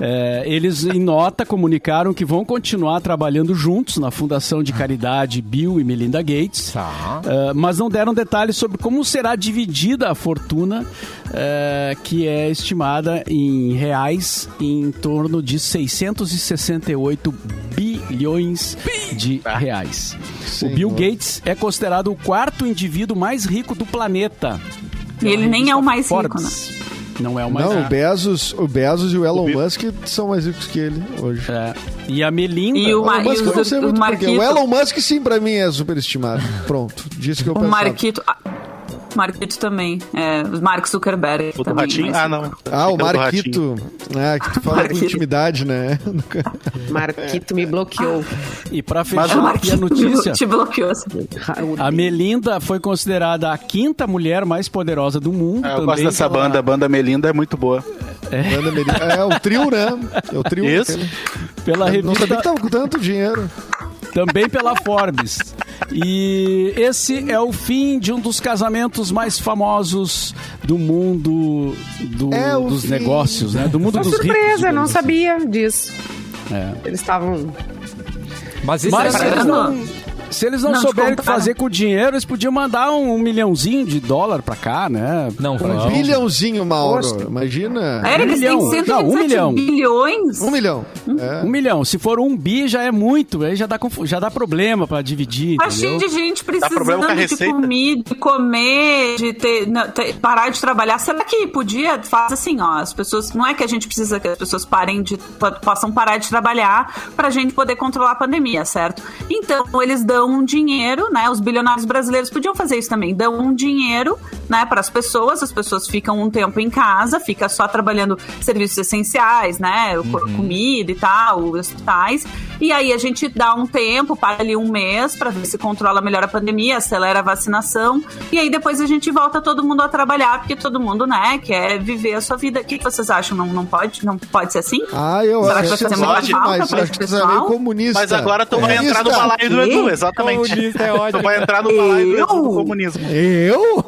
É, eles, em nota, comunicaram que vão continuar trabalhando juntos na Fundação de Caridade Bill e Melinda Gates, Tá. é, mas não deram detalhes sobre como será dividida a fortuna, é, que é estimada em reais em torno de 668 bilhões de reais. O Bill Senhor. Gates é considerado o quarto indivíduo mais rico do planeta. E ele nem é o mais rico, né? Forbes. Não é o mais Não, o rico. Bezos, o Bezos e o Elon O Musk são mais ricos que ele hoje. É. E a Melinda. E o O Ma- Elon Musk e eu não sei o muito porquê. Marquito- O Elon Musk, sim, pra mim é superestimado. Pronto, disse que eu O pensava. Marquito. Ah, Marquito também. É, o Mark Zuckerberg. O também, ratinho? mas- Ah, não. Ah, o. Marquito. É, que tu fala com Marquito. intimidade, né? Marquito me bloqueou. E pra O fechar aqui a notícia, te bloqueou. a Melinda foi considerada a quinta mulher mais poderosa do mundo. É, eu também gosto dessa pela- banda, a banda Melinda é muito boa. Banda Meri- É o trio, né? É o trio. Isso. Pela Não revista, sabia que tava com tanto dinheiro. Também pela Forbes. E esse é o fim de um dos casamentos mais famosos do mundo do- É dos fim. negócios, né? Do mundo Uma dos ricos. surpresa, digamos não assim. sabia disso. É. Eles estavam. Mas isso Mas é se pra- eles não, se eles não, Não souberem o que fazer com o dinheiro, eles podiam mandar um, milhãozinho de dólar pra cá, né? Não, Um vão. bilhãozinho, Mauro. Imagina. É, eles milhão. têm 127 Não, um milhão. bilhões. Um milhão. É. Um milhão. Se for um bi, já é muito. Aí já dá, confu- já dá problema pra dividir, Tá cheio entendeu? de gente precisando de comida, de comer, de ter, não, ter- parar de trabalhar. Será que podia? Faz assim, ó. As pessoas. Não é que a gente precisa que as pessoas parem de. po- possam parar de trabalhar pra gente poder controlar a pandemia, certo? Então, eles dão um dinheiro, né? Os bilionários brasileiros podiam fazer isso também. Dão um dinheiro, né, para as pessoas. As pessoas ficam um tempo em casa, fica só trabalhando serviços essenciais, né? co- Comida e tal, hospitais. E aí a gente dá um tempo, para ali um mês, para ver se controla melhor a pandemia, acelera a vacinação. E aí depois a gente volta todo mundo a trabalhar, porque todo mundo, né, quer viver a sua vida. O que que vocês acham? Não, não pode? Não pode ser assim? Ah, eu Será que acho vai que fazer você muita pode, falta mas acho que você é comunista. Mas agora tu vai entrar no balaio do Edu, exatamente. Comunista é ótimo. Tu vai entrar no balaio do Edu do comunismo. Eu?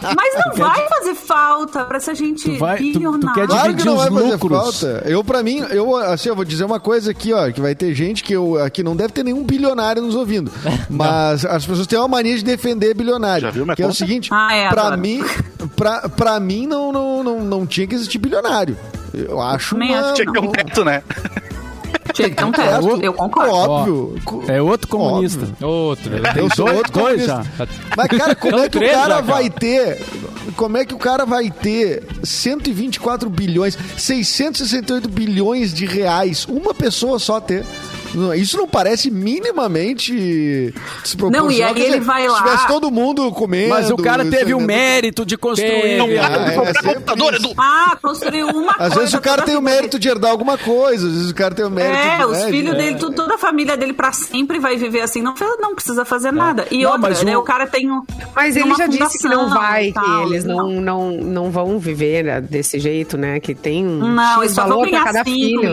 Mas não vai fazer falta pra essa gente Tu vai- tu- tu bilionária. quer Claro que não vai fazer lucros. falta. Eu, pra mim, eu, assim, eu vou dizer uma coisa aqui, ó, que vai ter gente que eu, aqui não deve ter nenhum bilionário nos ouvindo. Mas as pessoas têm uma mania de defender bilionário. Já viu minha que é o conta? seguinte, Ah, é, pra mim, pra, pra mim não, não, não, não tinha que existir bilionário. Eu acho Também uma, acho. Tinha que ter um teto, né? Tinha que ter um teto, eu concordo. Óbvio. É outro comunista. Óbvio. Outro. Eu sou outro comunista. Mas, cara, como é que o três cara já, cara. vai ter. Como é que o cara vai ter 124 bilhões, 668 bilhões de reais? Uma pessoa só ter. Não, Isso não parece minimamente desproporcional. Não, e aí ele vai lá- Se tivesse todo mundo comendo. Mas o cara teve o mérito de construir. Teve. Ah, é, computador. Edu. Ah, construiu uma coisa. Às vezes o cara tem o mérito de herdar alguma coisa, às vezes o cara tem o mérito É, de. os né, filhos de- dele, toda a família dele pra sempre vai viver assim. Não, não precisa fazer nada. E Não, outra, né? o- O cara tem um. Mas ele uma já disse que não vai, e que eles não, não, não vão viver né, desse jeito, né? Que tem um Não, eles só vão valor pra ganhar cada filho.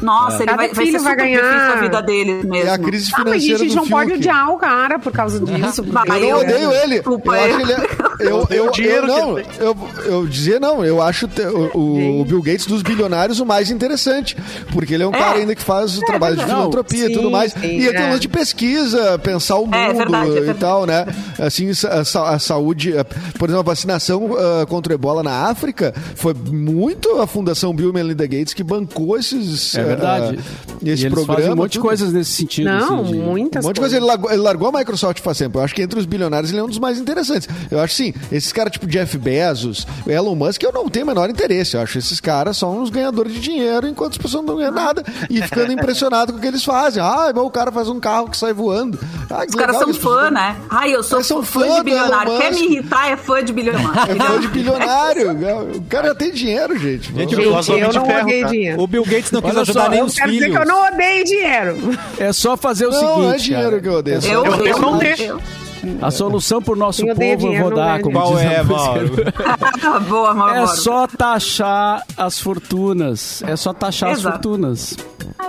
Nossa, ele Cada vai, vai ser filho vai ganhar- a vida dele mesmo. É a crise Ah, mas a financeira gente do não pode Fiuk. odiar o cara por causa disso. Eu não eu- odeio ele. Desculpa, eu acho eu- que ele é, Eu, eu, o dinheiro eu, não, eu, eu dizer não, eu acho te- o, o Bill Gates dos bilionários o mais interessante, porque ele é um cara ainda que faz o trabalho de filantropia e tudo mais. sim, e ele tem um é. lance de pesquisa, pensar o mundo É, verdade, é e verdade. tal, né? Assim, a, a saúde, a- por exemplo, a vacinação ah, contra o ebola na África foi muito a Fundação Bill e Melinda Gates que bancou esses É verdade. e esse eles programa. fazem um monte de tudo. coisas nesse sentido. Não, assim, de- muitas Um monte de coisa. Ele largou, ele largou a Microsoft faz tempo. Eu acho que entre os bilionários ele é um dos mais interessantes. Eu acho sim, esses caras tipo Jeff Bezos, Elon Musk, eu não tenho o menor interesse. Eu acho esses caras só uns ganhadores de dinheiro enquanto as pessoas não ganham nada e ficando impressionado com o que eles fazem. Ah, o cara faz um carro que sai voando. Ah, que Os caras são fã, né? Ai, eu sou são fã fã de bilionário. Quer me irritar, é fã de bilionário. É fã de bilionário. O cara já tem dinheiro, gente. Gente, vamos eu de não ferro, odeio cara. dinheiro. O Bill Gates não quis Olha ajudar só, nem eu os Quero dizer filhos. que eu não odeio dinheiro. É só fazer o não, seguinte. não é dinheiro cara. que eu odeio. Eu, Eu- eu não eu- tenho. A solução pro nosso Eu povo eu vou dar, não como Qual diz a é, música. Mauro? Boa, Mauro. É só taxar as fortunas. É só taxar as Exato. fortunas.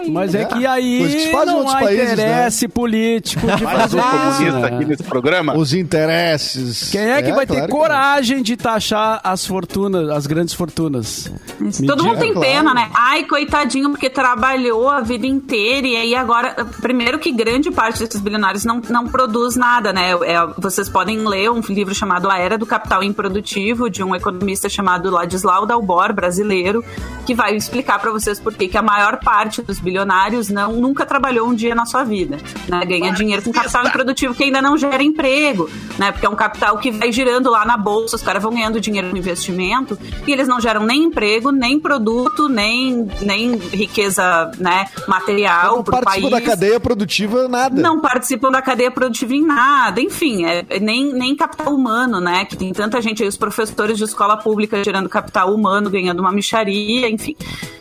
Mas é É, que aí faz não outros há países, né? interesse político de fazer um isso. comunista né? aqui nesse programa. Os interesses. Quem é que vai ter claro que- coragem de taxar as fortunas, as grandes fortunas? Isso. Todo mundo tem claro. pena, né? Ai, coitadinho, porque trabalhou a vida inteira e aí agora. Primeiro que grande parte desses bilionários não, não produz nada, né? É, vocês podem ler um livro chamado A Era do Capital Improdutivo, de um economista chamado Ladislau Dalbor, brasileiro, que vai explicar pra vocês por que que a maior parte dos bilionários não, nunca trabalhou um dia na sua vida, né? Ganha dinheiro com capital improdutivo que ainda não gera emprego, né? Porque é um capital que vai girando lá na bolsa, os caras vão ganhando dinheiro no investimento e eles não geram nem emprego, nem produto, nem, nem riqueza, né, material Não pro participa país. da cadeia produtiva, nada. Não participam da cadeia produtiva em nada, enfim, é, é nem, nem capital humano, né? Que tem tanta gente aí, os professores de escola pública gerando capital humano, ganhando uma micharia, enfim.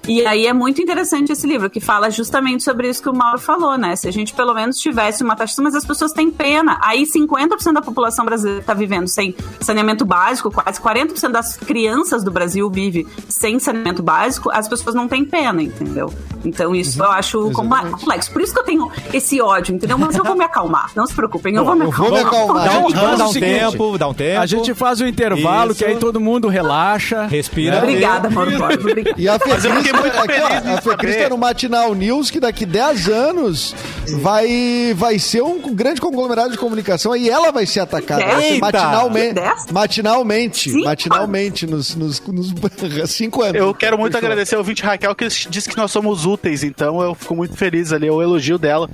E aí é muito interessante esse livro, que fala justamente sobre isso que o Mauro falou, né? Se a gente pelo menos tivesse uma taxa, mas as pessoas têm pena. Aí 50% da população brasileira está vivendo sem saneamento básico, quase 40% das crianças do Brasil vive sem saneamento básico, as pessoas não têm pena, entendeu? Então isso eu acho Exatamente. complexo. Por isso que eu tenho esse ódio, entendeu? Mas eu vou me acalmar. Não se preocupem, eu vou me eu vou acalmar. me acalmar. Dá um, dá o um tempo, dá um tempo. A gente faz o intervalo, Isso. que aí todo mundo relaxa. Respira. Obrigada, Mauro. Obrigada. E a Fecris, aqui, a Fecris saber. tá no Matinal News que daqui 10 anos vai, vai ser um grande conglomerado de comunicação e ela vai ser atacada. Vai ser matinalmente. Matinalmente. Cinco? Matinalmente, nos, nos, nos cinco anos. Eu quero muito Fechou. agradecer ao ouvinte Raquel que disse que nós somos úteis, então eu fico muito feliz ali, é o elogio dela,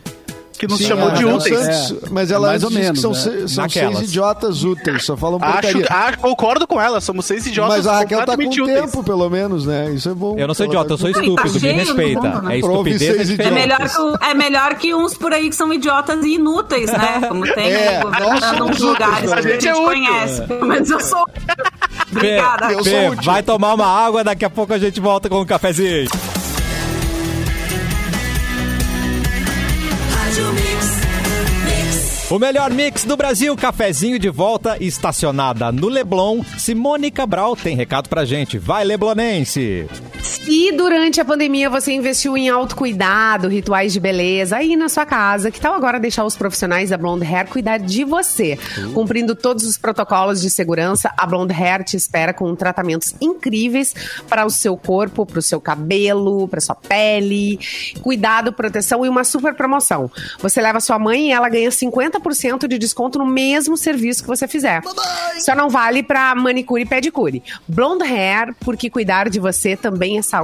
que nos Sim, chamou a de úteis. Santos, mas ela Mais ou disse menos, que são, né? são Naquelas. seis idiotas úteis, só falam Acho, porcaria. acho- concordo com ela, somos seis idiotas Mas a Raquel tá com úteis. tempo, pelo menos, né? Isso é bom. Eu não sou idiota, tá eu sou estúpido, me no respeita. mundo, né? É estupidez é É melhor, que, é melhor que uns por aí que são idiotas e inúteis, né? Como tem É, no nós governando uns lugares úteis, que a gente é conhece. Pelo menos eu sou. Obrigada. sou útil. vai tomar uma água, daqui a pouco a gente volta com um cafezinho. O melhor mix do Brasil, cafezinho de volta, estacionada no Leblon. Simone Cabral tem recado pra gente. Vai, Leblonense! Se durante a pandemia você investiu em autocuidado, rituais de beleza aí na sua casa, que tal agora deixar os profissionais da Blonde Hair cuidar de você? Cumprindo todos os protocolos de segurança, a Blonde Hair te espera com tratamentos incríveis para o seu corpo, para o seu cabelo, para sua pele. Cuidado, proteção e uma super promoção. Você leva sua mãe e ela ganha 50% de desconto no mesmo serviço que você fizer. Só não vale para manicure e pedicure. Blonde Hair, porque cuidar de você também é saúde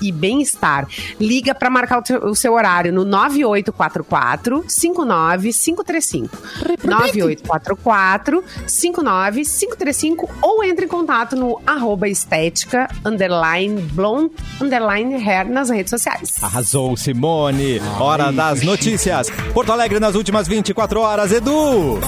e bem-estar. Liga para marcar o, teu- o seu horário no 9844 59535. 9844 59535 ou entre em contato no arroba estética underline blonde underline hair nas redes sociais. Arrasou, Simone! Hora das notícias. Porto Alegre nas últimas 24 horas, Edu!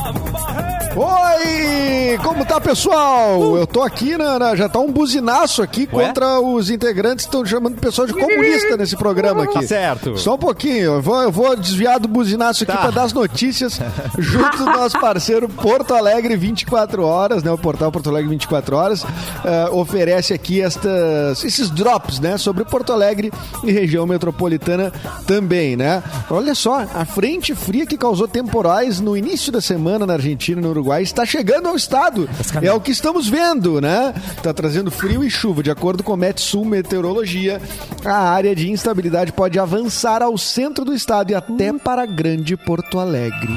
Oi! Como tá, pessoal? Eu tô aqui, na, na- já tá um buzinaço aqui Ué? contra os integrantes que estão chamando o pessoal de comunista nesse programa aqui. Tá certo. Só um pouquinho, eu vou, eu vou desviar do buzinaço aqui Tá. pra dar as notícias junto do nosso parceiro Porto Alegre 24 horas, né? O portal Porto Alegre 24 horas eh, oferece aqui estas, esses drops, né? Sobre Porto Alegre e região metropolitana também, né? Olha só, a frente fria que causou temporais no início da semana na Argentina e no Uruguai está chegando ao estado. É o que estamos vendo, né? Está trazendo frio e chuva. De acordo com o Metsul Meteorologia, a área de instabilidade pode avançar ao centro do estado e até para Grande Porto Alegre.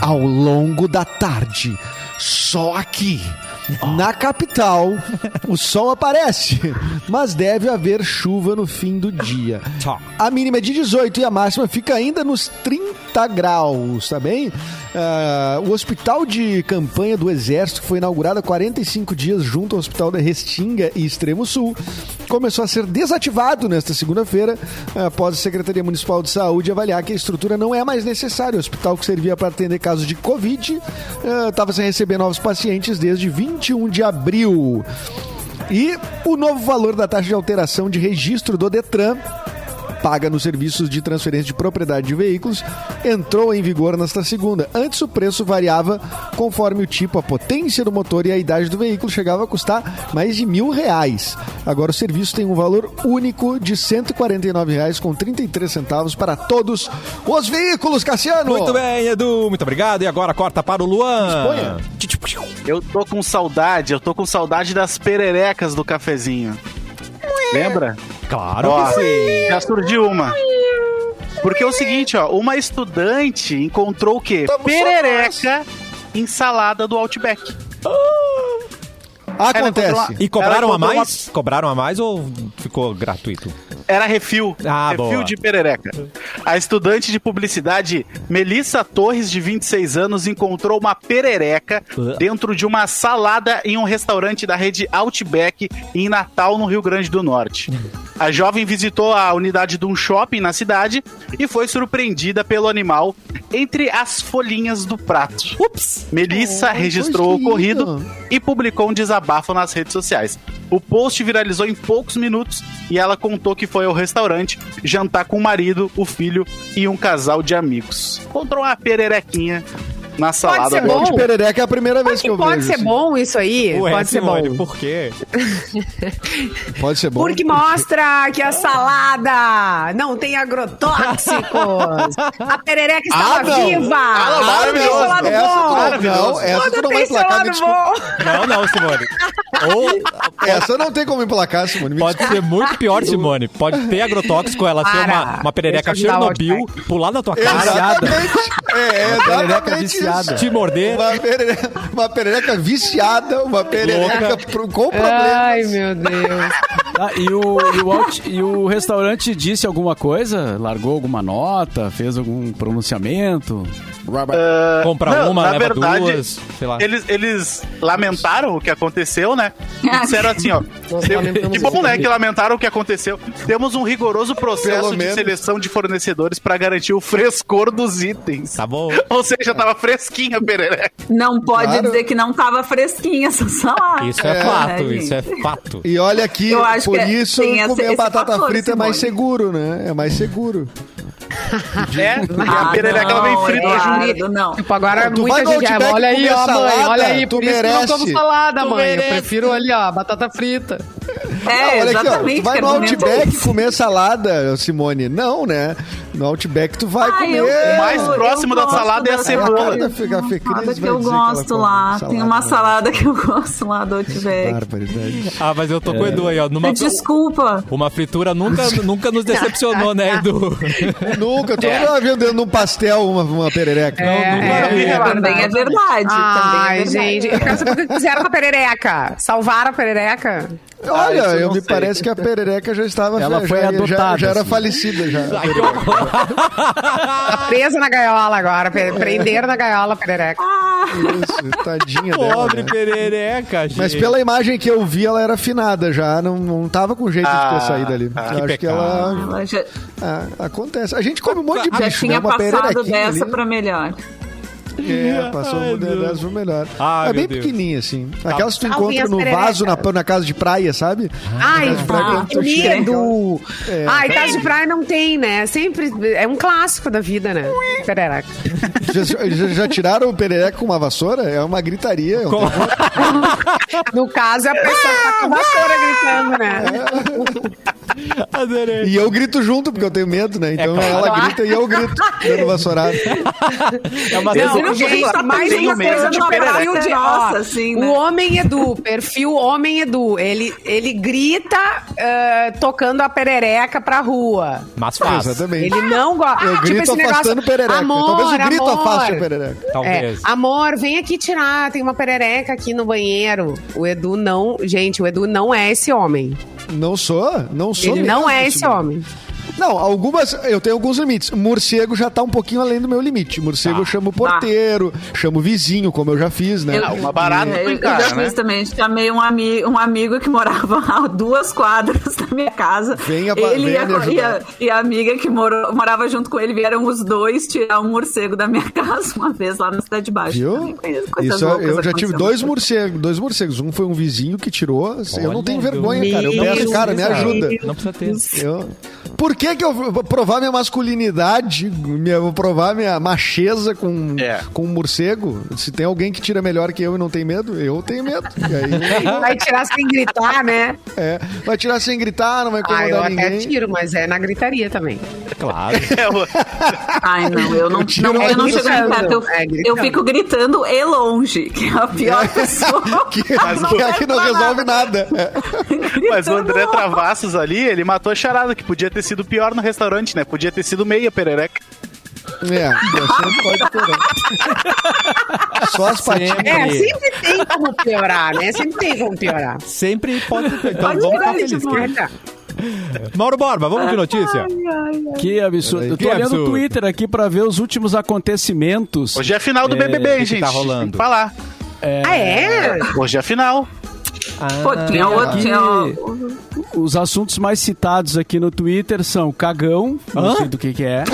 Ao longo da tarde. Só aqui. Na capital, o sol aparece, mas deve haver chuva no fim do dia. Tchau. A mínima é de 18 e a máxima fica ainda nos 30 graus, tá bem? Ah, o hospital de campanha do Exército foi inaugurado há 45 dias junto ao Hospital da Restinga e Extremo Sul. Começou a ser desativado nesta segunda-feira, após a Secretaria Municipal de Saúde avaliar que a estrutura não é mais necessária. O hospital que servia para atender casos de Covid estava sem receber novos pacientes desde 21 de abril. E o novo valor da taxa de alteração de registro do Detran paga nos serviços de transferência de propriedade de veículos entrou em vigor nesta segunda. Antes o preço variava conforme o tipo, a potência do motor e a idade do veículo chegava a custar mais de mil reais. Agora o serviço tem um valor único de 149 reais com 33 centavos para todos os veículos, Cassiano. Muito bem, Edu. Muito obrigado. E agora corta para o Luan. Exponha. Eu tô com saudade, eu tô com saudade das pererecas do cafezinho. Lembra? Claro Ó, que sim. já surgiu uma. Porque é o seguinte, ó, uma estudante encontrou o quê? Tamo Perereca em salada do Outback. Acontece. E cobraram a mais? Cobraram a mais ou ficou gratuito? Era refil. Ah, refil boa. de perereca. A estudante de publicidade Melissa Torres, de 26 anos, encontrou uma perereca dentro de uma salada em um restaurante da rede Outback em Natal, no Rio Grande do Norte. A jovem visitou a unidade de um shopping na cidade e foi surpreendida pelo animal entre as folhinhas do prato. Ups! Melissa Oh, registrou o ocorrido e publicou um desabafo nas redes sociais. O post viralizou em poucos minutos e ela contou que foi ao restaurante jantar com o marido, o filho e um casal de amigos. Encontrou uma pererequinha na salada ser do bom. De perereca é a primeira vez que eu pode vejo. ser assim. bom isso aí? Ué, pode ser bom. Simone, por quê? Pode ser bom. Porque mostra que a salada não tem agrotóxicos. A perereca estava Ah, não. viva. Ah, não, Tudo tem seu lado Essa bom. não- não, essa tu não tem vai me lado desculpa. bom. Não, não, Simone. Ou Essa não tem como emplacar, Simone. Me pode ser muito pior, Simone. Pode ter agrotóxico, ela ser Para. uma, uma perereca Chernobyl, pular na tua cara, Exatamente. É, exatamente viciada. te morder. Uma perereca, uma perereca viciada, uma perereca pro- com problemas. Ai, meu Deus. Ah, e, o, e, o out- e o restaurante disse alguma coisa? Largou alguma nota? Fez algum pronunciamento? Compra Não, uma, na leva verdade, duas, sei lá. Eles, eles lamentaram o que aconteceu, né? E disseram assim, ó. Que bom, isso né? Que lamentaram o que aconteceu. Temos um rigoroso processo Pelo de menos. seleção de fornecedores para garantir o frescor dos itens. Tá bom. Ou seja, tava fresquinha a perereca. Não pode Claro. dizer que não tava fresquinha essa salada. Isso é, É, fato, né, isso é fato. E olha aqui, Eu acho por isso comer batata frita é mais seguro, né? É mais seguro. É, porque Ah, a perereca ela vem não, frita Eduardo, junto. não. Tipo, agora Tu muita gente Outback olha aí, ó, mãe, salada, olha aí, tu por isso que eu não como merece. salada, Tu mãe. Eu merece. prefiro ali, ó, batata frita. É, Olha aqui, ó, exatamente. tu vai no é Outback comer salada, Simone. Não, né? No Outback tu vai Ah, comer. eu- O mais eu- próximo eu da salada é a cebola. cara da Fe- a Fê Cris Salada que eu ela gosto lá. salada, Tem uma né? salada que eu gosto lá do Outback. Ah, mas eu tô com o Edu aí, ó. Numa, Desculpa. uma fritura nunca, nunca nos decepcionou, né, Edu? Nunca, tu nunca viu dentro de um pastel uma, uma perereca. É, vi, é, Também é verdade. Ai, também é verdade. gente, o que fizeram com a perereca. Salvaram a perereca? Olha, Ah, eu eu não me sei. parece que a perereca já estava Ela já, foi já, adotada, já era assim. falecida já. Que. Tá presa na gaiola agora. Prenderam na gaiola a perereca. Isso, tadinha dela. Pobre né? perereca, gente. Mas pela imagem que eu vi, ela era afinada já, não, não tava com jeito de Ah, ter saído ali. ah, eu que acho que pecado. ela Ela já, ah, acontece. A gente come um monte de já bicho, tinha né? Uma passado dessa ali. pra melhor. É, passou Ai, pro melhor. Ai, é bem Deus. pequenininha, assim. Aquelas que tu Salvem encontra no vaso na, na casa de praia, sabe? Ai, Casa de praia, ah, que medo! É. Ai, casa de praia não tem, né? Sempre é um clássico da vida, né? Perereca. Já, já- já tiraram o perereca com uma vassoura? É uma gritaria. é um No caso, a pessoa tá com a vassoura gritando, né? Adorei. E eu grito junto, porque eu tenho medo, né? Então É claro. ela grita e eu grito, dando vassourada. É uma Não, não gente, estar mais uma o medo coisa no perfil perereca de nossa, assim, O né? homem Edu, perfil homem Edu. Ele, ele grita eh, tocando a perereca pra rua. Mas faz. Exatamente. Ele não gosta. Eu grito afastando perereca. Amor, Talvez o grito amor. afaste a perereca. Talvez. É, amor, vem aqui tirar, tem uma perereca aqui no banheiro. O Edu não, gente, o Edu não é esse homem. Não sou, não sou. Ele não mesmo, é esse homem. Não, algumas. Eu tenho alguns limites. Morcego já tá um pouquinho além do meu limite. Morcego Tá. eu chamo porteiro, chamo vizinho, como eu já fiz, né? Eu- uma barata É, eu, eu já né? fiz também. Chamei um, ami um amigo que morava a duas quadras da minha casa. Venha pa- ele e, a, me e, a, e a amiga que morou, morava junto com ele vieram os dois tirar um morcego da minha casa uma vez lá na Cidade Baixa. Viu? Isso, loucas eu já tive dois morcegos, dois morcegos. Um foi um vizinho que tirou. eu não Olha, tenho vergonha, cara. Eu peço, cara, me ajuda. Não precisa ter. Eu... Por que, que eu vou provar minha masculinidade, minha, vou provar minha macheza com, É. com um morcego? Se tem alguém que tira melhor que eu e não tem medo, eu tenho medo. E aí, Vai tirar sem gritar, né? é, vai tirar sem gritar, não vai Ah, eu incomodar até ninguém. tiro, mas é na gritaria também. Claro. É, Ai, não, eu não, Eu tiro não, eu não chego nem gritando, perto. Eu, é eu fico gritando e longe, que é a pior pessoa. Que, que é que não resolve nada. É. Mas o André. Travassos ali, ele matou a charada, que podia ter sido pior no restaurante, né? Podia ter sido meia perereca. É, sempre pode piorar. Só as patinhas. É, sempre tem como piorar, né? Sempre tem como piorar. Sempre pode ter. Então Pode vamos ficar felizes. Mauro Borba, vamos de notícia? Que absurdo. Eu Que tô olhando absurdo. o Twitter aqui pra ver os últimos acontecimentos. Hoje é a final do É, BBB, hein, que gente? tá rolando? Tem que falar. Ah, é? Hoje é a final. Pô, tinha outro, os assuntos mais citados aqui no Twitter são cagão, não Hã? sei do que que é.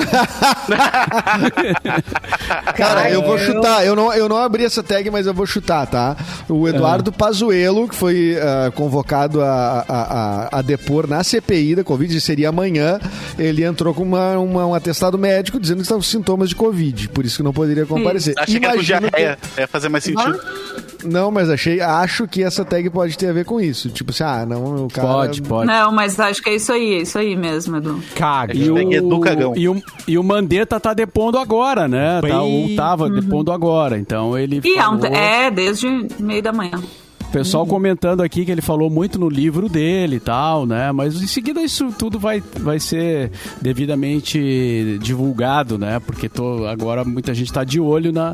Cara, eu vou chutar. Eu não, eu não abri essa tag, mas eu vou chutar, tá? O Eduardo Pazuello, que foi ah, convocado a, a, a, a depor na CPI da Covid, seria amanhã, ele entrou com uma, uma- um atestado médico dizendo que estava com sintomas de Covid, por isso que não poderia comparecer. Achei que era com Imagino que-. Ia fazer mais sentido. Não, mas achei, acho que essa tag pode ter a ver com isso. Tipo assim, ah, não, o cara. Pode, pode. Não, mas acho que é isso aí, é isso aí mesmo, Edu. Caga. E o, Edu Cagão. e, o, e o Mandetta tá depondo agora, né? Tá, ou tava depondo agora. Então ele. E é, um- falou- é desde meio da manhã. O pessoal comentando aqui que ele falou muito no livro dele e tal, né? Mas em seguida isso tudo vai, vai ser devidamente divulgado, né? Porque tô, agora muita gente está de olho na,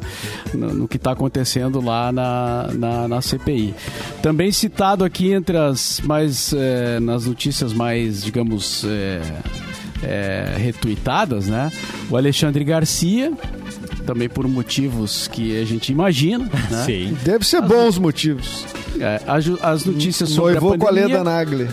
no, no que está acontecendo lá na, na, na CPI. Também citado aqui entre as mais eh, nas notícias mais, digamos, eh, eh, retuitadas, né? O Alexandre Garcia, também por motivos que a gente imagina, né? Sim. Deve ser bons motivos. É, as, as notícias sobre Noivou a com a pandemia. Leda Nagli.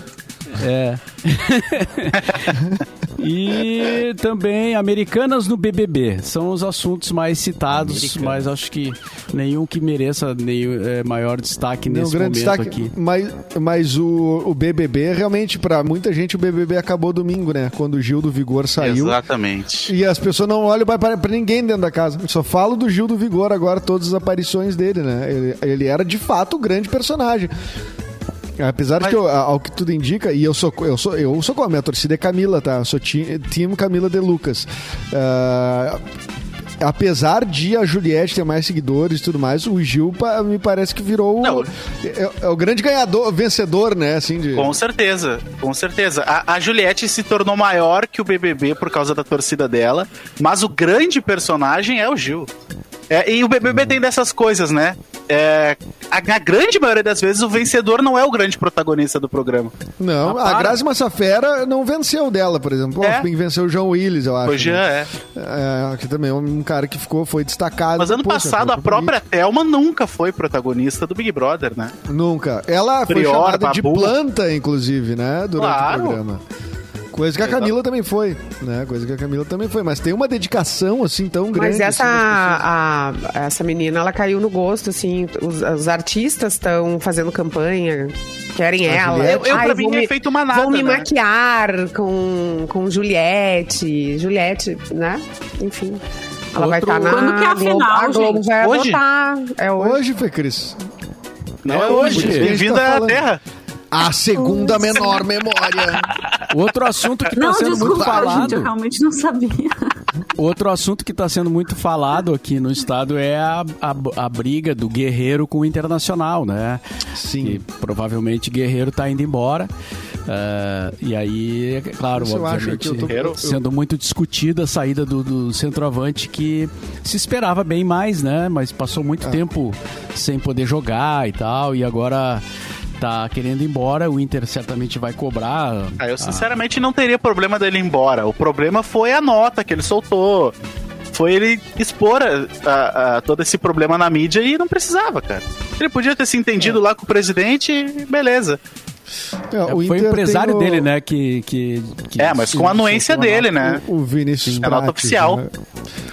É. e também Americanas no BBB. São os assuntos mais citados, Americanas. mas acho que nenhum que mereça nenhum, é, maior destaque nesse grande momento destaque. aqui. Mas, mas o, o BBB, realmente, pra muita gente, o BBB acabou domingo, né? Quando o Gil do Vigor saiu. Exatamente. E as pessoas não olham pra, pra ninguém dentro da casa. Só falo do Gil do Vigor agora, todas as aparições dele, né? Ele, ele era de fato o grande personagem. Apesar de que, eu- ao que tudo indica, e eu sou, eu sou, eu sou com a minha torcida é Camila, tá? Eu sou ti- time Camila de Lucas. Ah, apesar de a Juliette ter mais seguidores e tudo mais, o Gil me parece que virou o, é, é o grande ganhador, vencedor, né? Assim, de, Com certeza, com certeza. A, a Juliette se tornou maior que o BBB por causa da torcida dela, mas o grande personagem é o Gil. É, e o BBB tem dessas coisas, né? É, a, na grande maioria das vezes, o vencedor não é o grande protagonista do programa. Não, Ah, a. Grazi Massafera não venceu dela, por exemplo. É. Quem venceu o João Willis, eu acho. Hoje né? é. É, que também é um cara que ficou, foi destacado. Mas ano Poxa, passado, foi a própria Thelma nunca foi protagonista do Big Brother, né? Nunca. Ela foi Prior, chamada de Babu. planta, inclusive, né? Durante Claro. o programa. Coisa que a Camila também foi, né? Coisa que a Camila também foi. Mas tem uma dedicação, assim, tão grande. Mas essa, assim, a, essa menina, ela caiu no gosto, assim. Os, os artistas estão fazendo campanha, querem ela. Juliette? Eu, eu, Ai, pra mim, é me- feito uma nada, Vão me né? maquiar com, com Juliette. Juliette, né? Enfim. Ela vai Outro- estar na Quando que é a Globo. final, a Globo gente? vai Hoje? É hoje. Hoje, Fê Cris. Não É é hoje. hoje. Bem-vindo A gente tá à. Terra. A segunda menor memória. Outro assunto que está Não, sendo muito desculpa, falado. gente, eu realmente não sabia. Outro assunto que está sendo muito falado aqui no estado é a, a, a briga do Guerreiro com o Internacional, né? Sim. Que provavelmente Guerreiro está indo embora. Ah, e aí, é claro, Isso eu acho obviamente, que eu tô- sendo muito discutida a saída do, do centroavante que se esperava bem mais, né? Mas passou Ah. muito tempo sem poder jogar e tal, e agora tá querendo ir embora. O Inter certamente vai cobrar. Ah, eu sinceramente não teria problema dele ir embora. O problema foi a nota que ele soltou. Foi ele expor a- a- a todo esse problema na mídia e não precisava, cara. Ele podia ter se entendido lá com o presidente e beleza. É, É, o foi o Inter empresário tem o- dele, né? Que, que, que É, mas com a anuência dele, né? O Vinícius É nota oficial. né?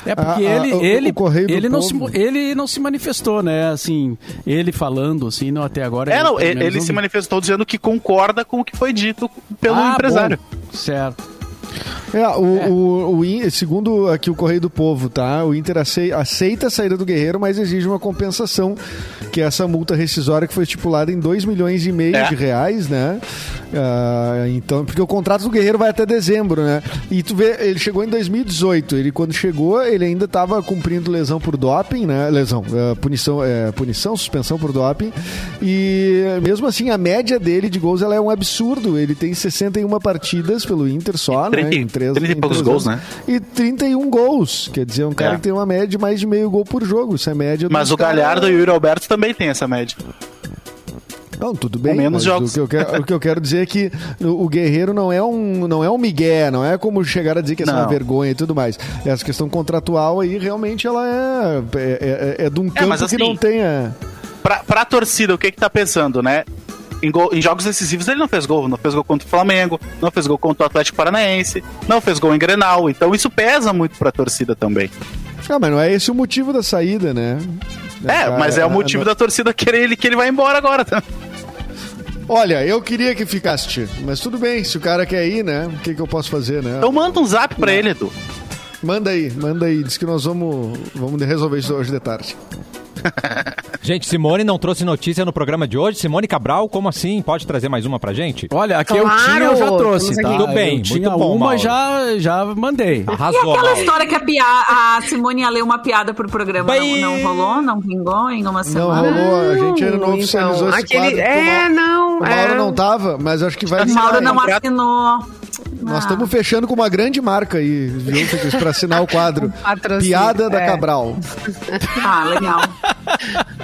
É porque A- a- ele, o- ele, o ele, não se, ele não se manifestou, né? Assim, ele falando, assim, não, até agora. É, não, ele, ele não se manifestou dizendo que concorda com o que foi dito pelo Ah, empresário. bom, certo. É, o, O, o In- segundo aqui o Correio do Povo, tá? O Inter acei- aceita a saída do Guerreiro, mas exige uma compensação, que é essa multa rescisória que foi estipulada em 2 milhões e meio É. de reais, né? Ah, então, porque o contrato do Guerreiro vai até dezembro, né? E tu vê, ele chegou em 2018. Ele quando chegou, ele ainda estava cumprindo lesão por doping, né? Lesão, é, punição, é, punição, suspensão por doping. E mesmo assim, a média dele de gols ela é um absurdo. Ele tem 61 partidas pelo Inter só, E né? 30 Em três, 30 e poucos gols, né? E 31 gols. Quer dizer, um cara É. que tem uma média de mais de meio gol por jogo. Isso é média Mas o caras- Galhardo e o Yuri Alberto também tem essa média. Não, tudo bem. Com menos jogos. O que, eu quero, o que eu quero dizer é que o, Guerreiro não é um não é um migué, não é como chegar a dizer que é uma Não. vergonha e tudo mais. Essa questão contratual aí realmente ela é é, é, é de um campo mas que assim, não tenha. Pra, pra torcida, o que que tá pensando, né? Em, gol- em jogos decisivos ele não fez gol. Não fez gol contra o Flamengo, não fez gol contra o Atlético Paranaense, não fez gol em Grenal. Então isso pesa muito pra torcida também. Ah, mas não é esse o motivo da saída, né? É, mas é o motivo da torcida querer ele que ele vai embora agora. Tá? Olha, eu queria que ficasse, tio, mas tudo bem, se o cara quer ir, né? O que, que eu posso fazer, né? Então manda um zap pra ele, Edu. Manda aí, manda aí. Diz que nós vamos, vamos resolver isso hoje de tarde. Gente, Simone não trouxe notícia no programa de hoje. Simone Cabral, como assim? Pode trazer mais uma pra gente? Olha, aqui Claro, eu tinha, eu já trouxe, tá? Tudo bem, eu tinha muito bom, uma, Mauro. já, já mandei. E Arrasou, aquela Mauro. história que a, pia... a Simone ia ler uma piada pro programa Bem- não, não rolou? Não vingou em uma Não semana? rolou, a gente ainda não Então, oficializou esse aquele- quadro. É, Mauro- não. O Mauro é. não tava, mas acho que vai O Mauro não contrato. Nós Ah. estamos fechando com uma grande marca aí, viu, pra assinar o quadro. Um Piada da é. Cabral. Ah, legal.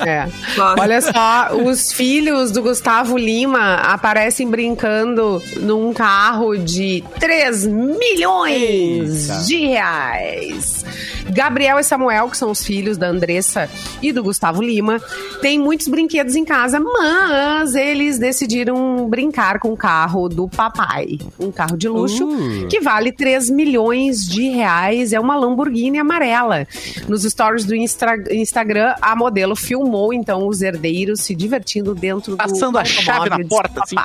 É. Gosto. Olha só, os filhos do Gustavo Lima aparecem brincando num carro de 3 milhões de reais. Gabriel e Samuel, que são os filhos da Andressa e do Gustavo Lima, têm muitos brinquedos em casa, mas eles decidiram brincar com o carro do papai. Um carro de luxo Uh. que vale 3 milhões de reais. É uma Lamborghini amarela. Nos stories do Instra- Instagram, a modelo filmou então os herdeiros se divertindo dentro do Passando a chave na automóvel de porta, assim.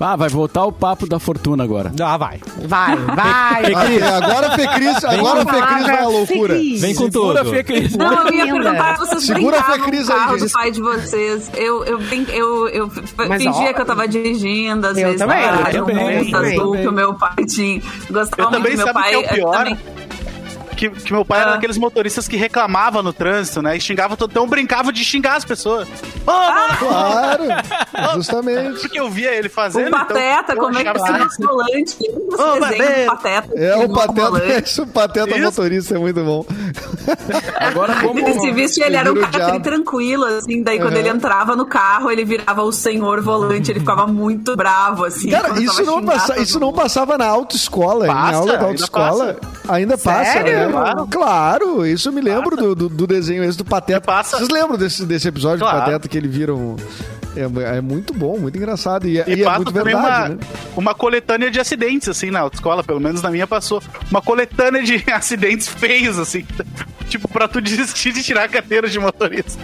Ah, vai voltar o papo da fortuna agora. Ah, vai. Vai, vai. Ah, agora a Fecris, agora a Fecris vai à loucura. Vem com Segura, tudo. Fê Cris. Não, eu ia perguntar se vocês Segura Fecris aí, carro do pai de vocês. Eu, eu, eu, eu Mas, fingia ó, que eu tava dirigindo, às eu vezes também, tava eu também, eu azul também. que o meu pai tinha. Gostava Eu muito também do meu pai. que é o eu pior. também- Que, que meu pai era Ah. daqueles motoristas que reclamava no trânsito, né? E xingava todo. Então brincava de xingar as pessoas. Ô, Ah, Claro, justamente. Porque eu via ele fazendo. O Pateta, então, como é que se nosso volante? Desenho Pateta. do Pateta? É o pateta, o pateta Isso. motorista é muito bom. Agora como... Esse visto ele era um o cara tranquilo, assim. Daí quando Uhum. ele entrava no carro, ele virava o senhor volante. Ele ficava muito bravo, assim. Cara, isso não, passa, isso não passava na autoescola, em Passa, aula da ainda autoescola. Ainda passa, Sério? né? Claro. Claro, isso me lembro do, do, do desenho esse do Pateta. Passa. Vocês lembram desse, desse episódio Claro. do Pateta que ele vira um... É, é muito bom, muito engraçado. E, é- E, e é muito verdade, uma, né? uma coletânea de acidentes, assim, na autoescola, pelo menos na minha passou. Uma coletânea de acidentes feios, assim. tipo, pra tu desistir de tirar a carteira de motorista.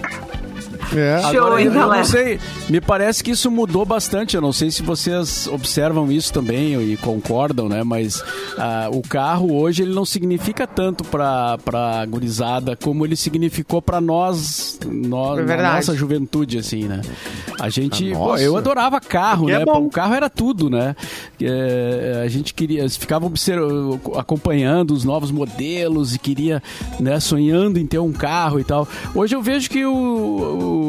É. Show, Agora, hein, eu, galera? não sei, me parece que isso mudou bastante. Eu não sei se vocês observam isso também e concordam, né? Mas ah, o carro hoje ele não significa tanto para para gurizada como ele significou para nós, nós É na nossa juventude, assim, né? A gente, Ah, pô, eu adorava carro, Porque é né? bom. o carro era tudo, né? É, a gente queria, ficava observ- acompanhando os novos modelos e queria, né, sonhando em ter um carro e tal. Hoje eu vejo que o, o-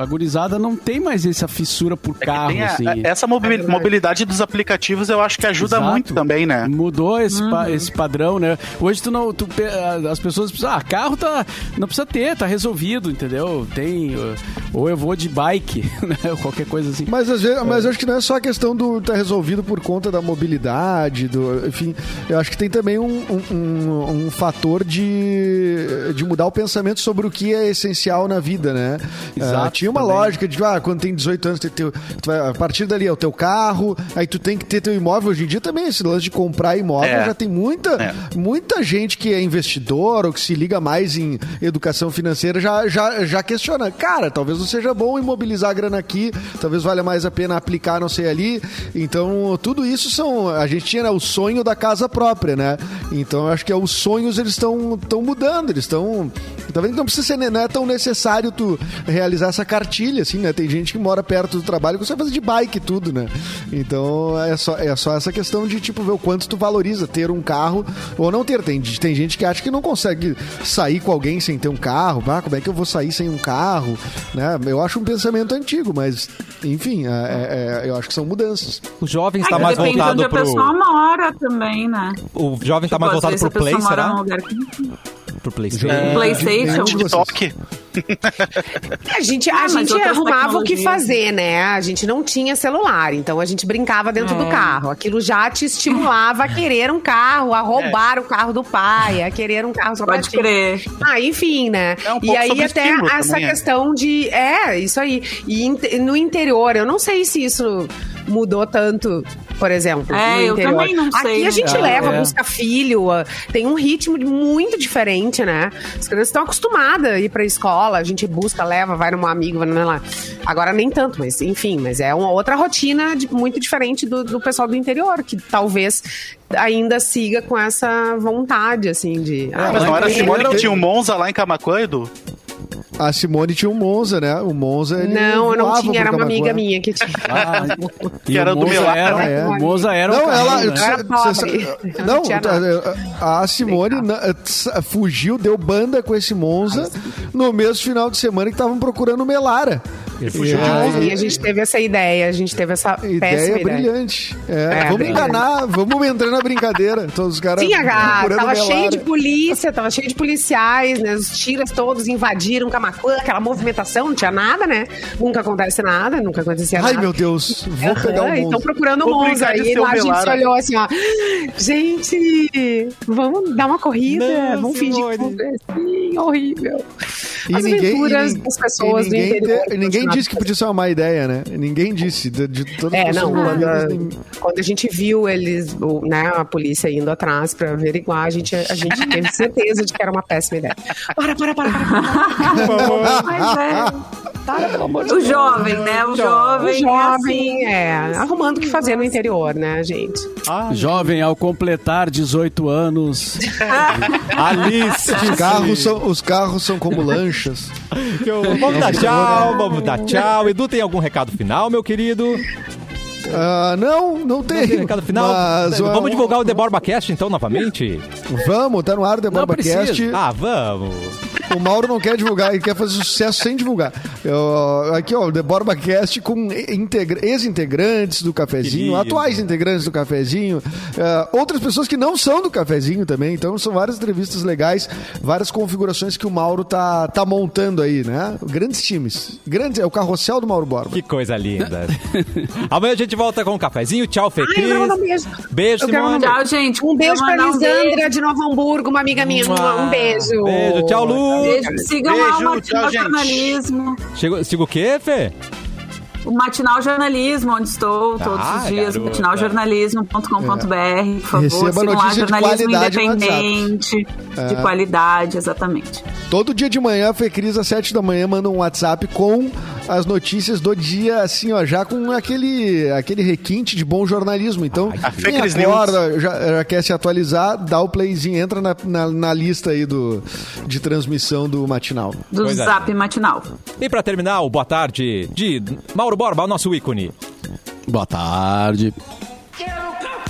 a gurizada não tem mais essa fissura por É carro, a- assim. essa mobi- mobilidade dos aplicativos eu acho que ajuda Exato. muito também, né? Mudou esse, Uhum. pa- esse padrão, né? Hoje tu não, tu, as pessoas precisam, ah, carro tá, não precisa ter, tá resolvido, entendeu? Tem, ou eu vou de bike, né? Ou Qualquer coisa assim. Mas, às vezes, mas eu acho que não é só a questão do estar resolvido por conta da mobilidade, do, enfim, eu acho que tem também um, um- um- um fator de, de mudar o pensamento sobre o que é essencial na vida, né? Exato, Ah, tinha uma também. lógica de, ah, quando tem 18 anos, tem teu, vai- a partir dali é o teu carro, aí tu tem que ter teu imóvel. Hoje em dia também, esse lance de comprar imóvel, É. já tem muita, É. muita gente que é investidor ou que se liga mais em educação financeira já, já, já questiona. Cara, talvez não seja bom imobilizar a grana aqui, talvez valha mais a pena aplicar não sei ali. Então, tudo isso são. A gente tinha né, o sonho da casa própria, né? Então, eu acho que é, os sonhos eles estão mudando, eles estão. Talvez não precisa ser, não é tão necessário tu realizar essa cartilha, assim, né? Tem gente que mora perto do trabalho que você fazer de bike e tudo, né? Então é só, é só essa questão de, tipo, ver o quanto tu valoriza ter um carro ou não ter. Tem, tem gente que acha que não consegue sair com alguém sem ter um carro. Ah, como é que eu vou sair sem um carro? Né? Eu acho um pensamento antigo, mas, enfim, é- é- é- eu acho que são mudanças. O jovem está mais depende de voltado onde a pessoa pro. mora também, né? O jovem está Tipo, mais voltado vezes pro a Play, será? Pro PlayStation. É. PlayStation. TikTok. A gente, a Ah, gente arrumava o que fazer, né? A gente não tinha celular, então a gente brincava dentro É. do carro. Aquilo já te estimulava a querer um carro, a roubar o carro do pai, a querer um carro só pra Pode crer. Ah, enfim, né? É um e aí sobre até essa também, é. questão de. É, isso aí. E no interior, eu não sei se isso mudou tanto, por exemplo. É, no eu também não sei, Aqui a gente né? leva, É. busca filho, ah, tem um ritmo muito diferente, né? As crianças estão acostumadas a ir pra escola, a gente busca, leva, vai num amigo, vai lá. Agora nem tanto, mas enfim, mas é uma outra rotina de- muito diferente do, do pessoal do interior, que talvez ainda siga com essa vontade, assim, de. ah, Mas não era a Simone que tinha um Monza lá em Camacuã, Edu? A Simone tinha um Monza, né? O Monza. ele Não, eu não tinha, era uma amiga minha que tinha. Ah, Que era do Monza Melar, era, né? O Monza era um Não, ela. carrinho, né? Era pobre. Não Não, nada. a, Simone na- tsa- fugiu, deu banda com esse Monza no mesmo final de semana que estavam procurando o Melara. Ele fugiu de Monza. e a gente teve essa ideia, a gente teve essa Ideia péssima ideia. brilhante. É, É, vamos brilhante. enganar, vamos entrar na brincadeira. Todos os caras. Tinha, cara, tava cheio de polícia, tava cheio de policiais, né? Os tiras todos invadiram Camacuã, aquela movimentação, não tinha nada, né? Nunca acontece nada, nunca acontecia Ai, nada. meu Deus, vou pegar o Aham, e Monza. Estão procurando o Monza. E lá a gente se olhou assim, ó. Gente, vamos dar uma corrida, Não, vamos fingir que Simone. Sim, horrível. E As ninguém, aventuras e das pessoas e do ninguém, interior. te- ninguém disse que podia ser uma má ideia, né? Ninguém disse. De, de todas as É, não, quando, envolvidas, nem- quando a gente viu eles, o- né, a polícia indo atrás pra averiguar, a gente, a gente teve certeza de que era uma péssima ideia. Para, para, para, para. para. Mas é. Para, pelo amor de O Deus. jovem, né? O jovem. O é jovem, é, arrumando o que fazer no interior, né, gente? Jovem, ao completar 18 anos, Alice. Os carros, são, os carros são como lanchas. Vamos dar tchau, vamos dar tchau. Edu, tem algum recado final, meu querido? Ah, não, não tem. Não tem recado final? Mas, vamos ah, divulgar o The Borba Cast, então, novamente? Vamos, tá no ar o The BorbaCast. precisa. Ah, vamos. O Mauro não quer divulgar, ele quer fazer sucesso sem divulgar. Eu- aqui, ó, o The BorbaCast com integra- ex-integrantes do Cafezinho, Querido. atuais integrantes do Cafezinho, eh, outras pessoas que não são do Cafezinho também. Então, são várias entrevistas legais, várias configurações que o Mauro tá, tá montando aí, né? Grandes times. Grandes, é o carrossel do Mauro Borba. Que coisa linda. Amanhã a gente volta com um cafezinho. Tchau, Fê um beijo. Beijo, Simone. Tchau, gente. Um beijo pra mandar um Lisandra beijo. de Novo Hamburgo, uma amiga minha. Um beijo. Beijo, tchau, Lu. Beijo. Sigam Beijo, a Alma tchau, gente. Jornalismo. Chegou, siga o quê, Fê? O Matinal Jornalismo, onde estou todos Ah, os dias, matinaljornalismo.com.br. Por favor, Receba sigam lá, jornalismo independente, de qualidade, exatamente. Todo dia de manhã, a Fecris, às 7 da manhã, manda um WhatsApp com as notícias do dia, assim, ó, já com aquele, aquele requinte de bom jornalismo. Então, A quem acorda, já, já quer se atualizar, dá o playzinho, entra na, na, na lista aí do, de transmissão do matinal. Do Pois é. Zap Matinal. E pra terminar, o boa tarde de Mauro Mauro Borba, o nosso ícone. Boa tarde. Quero café!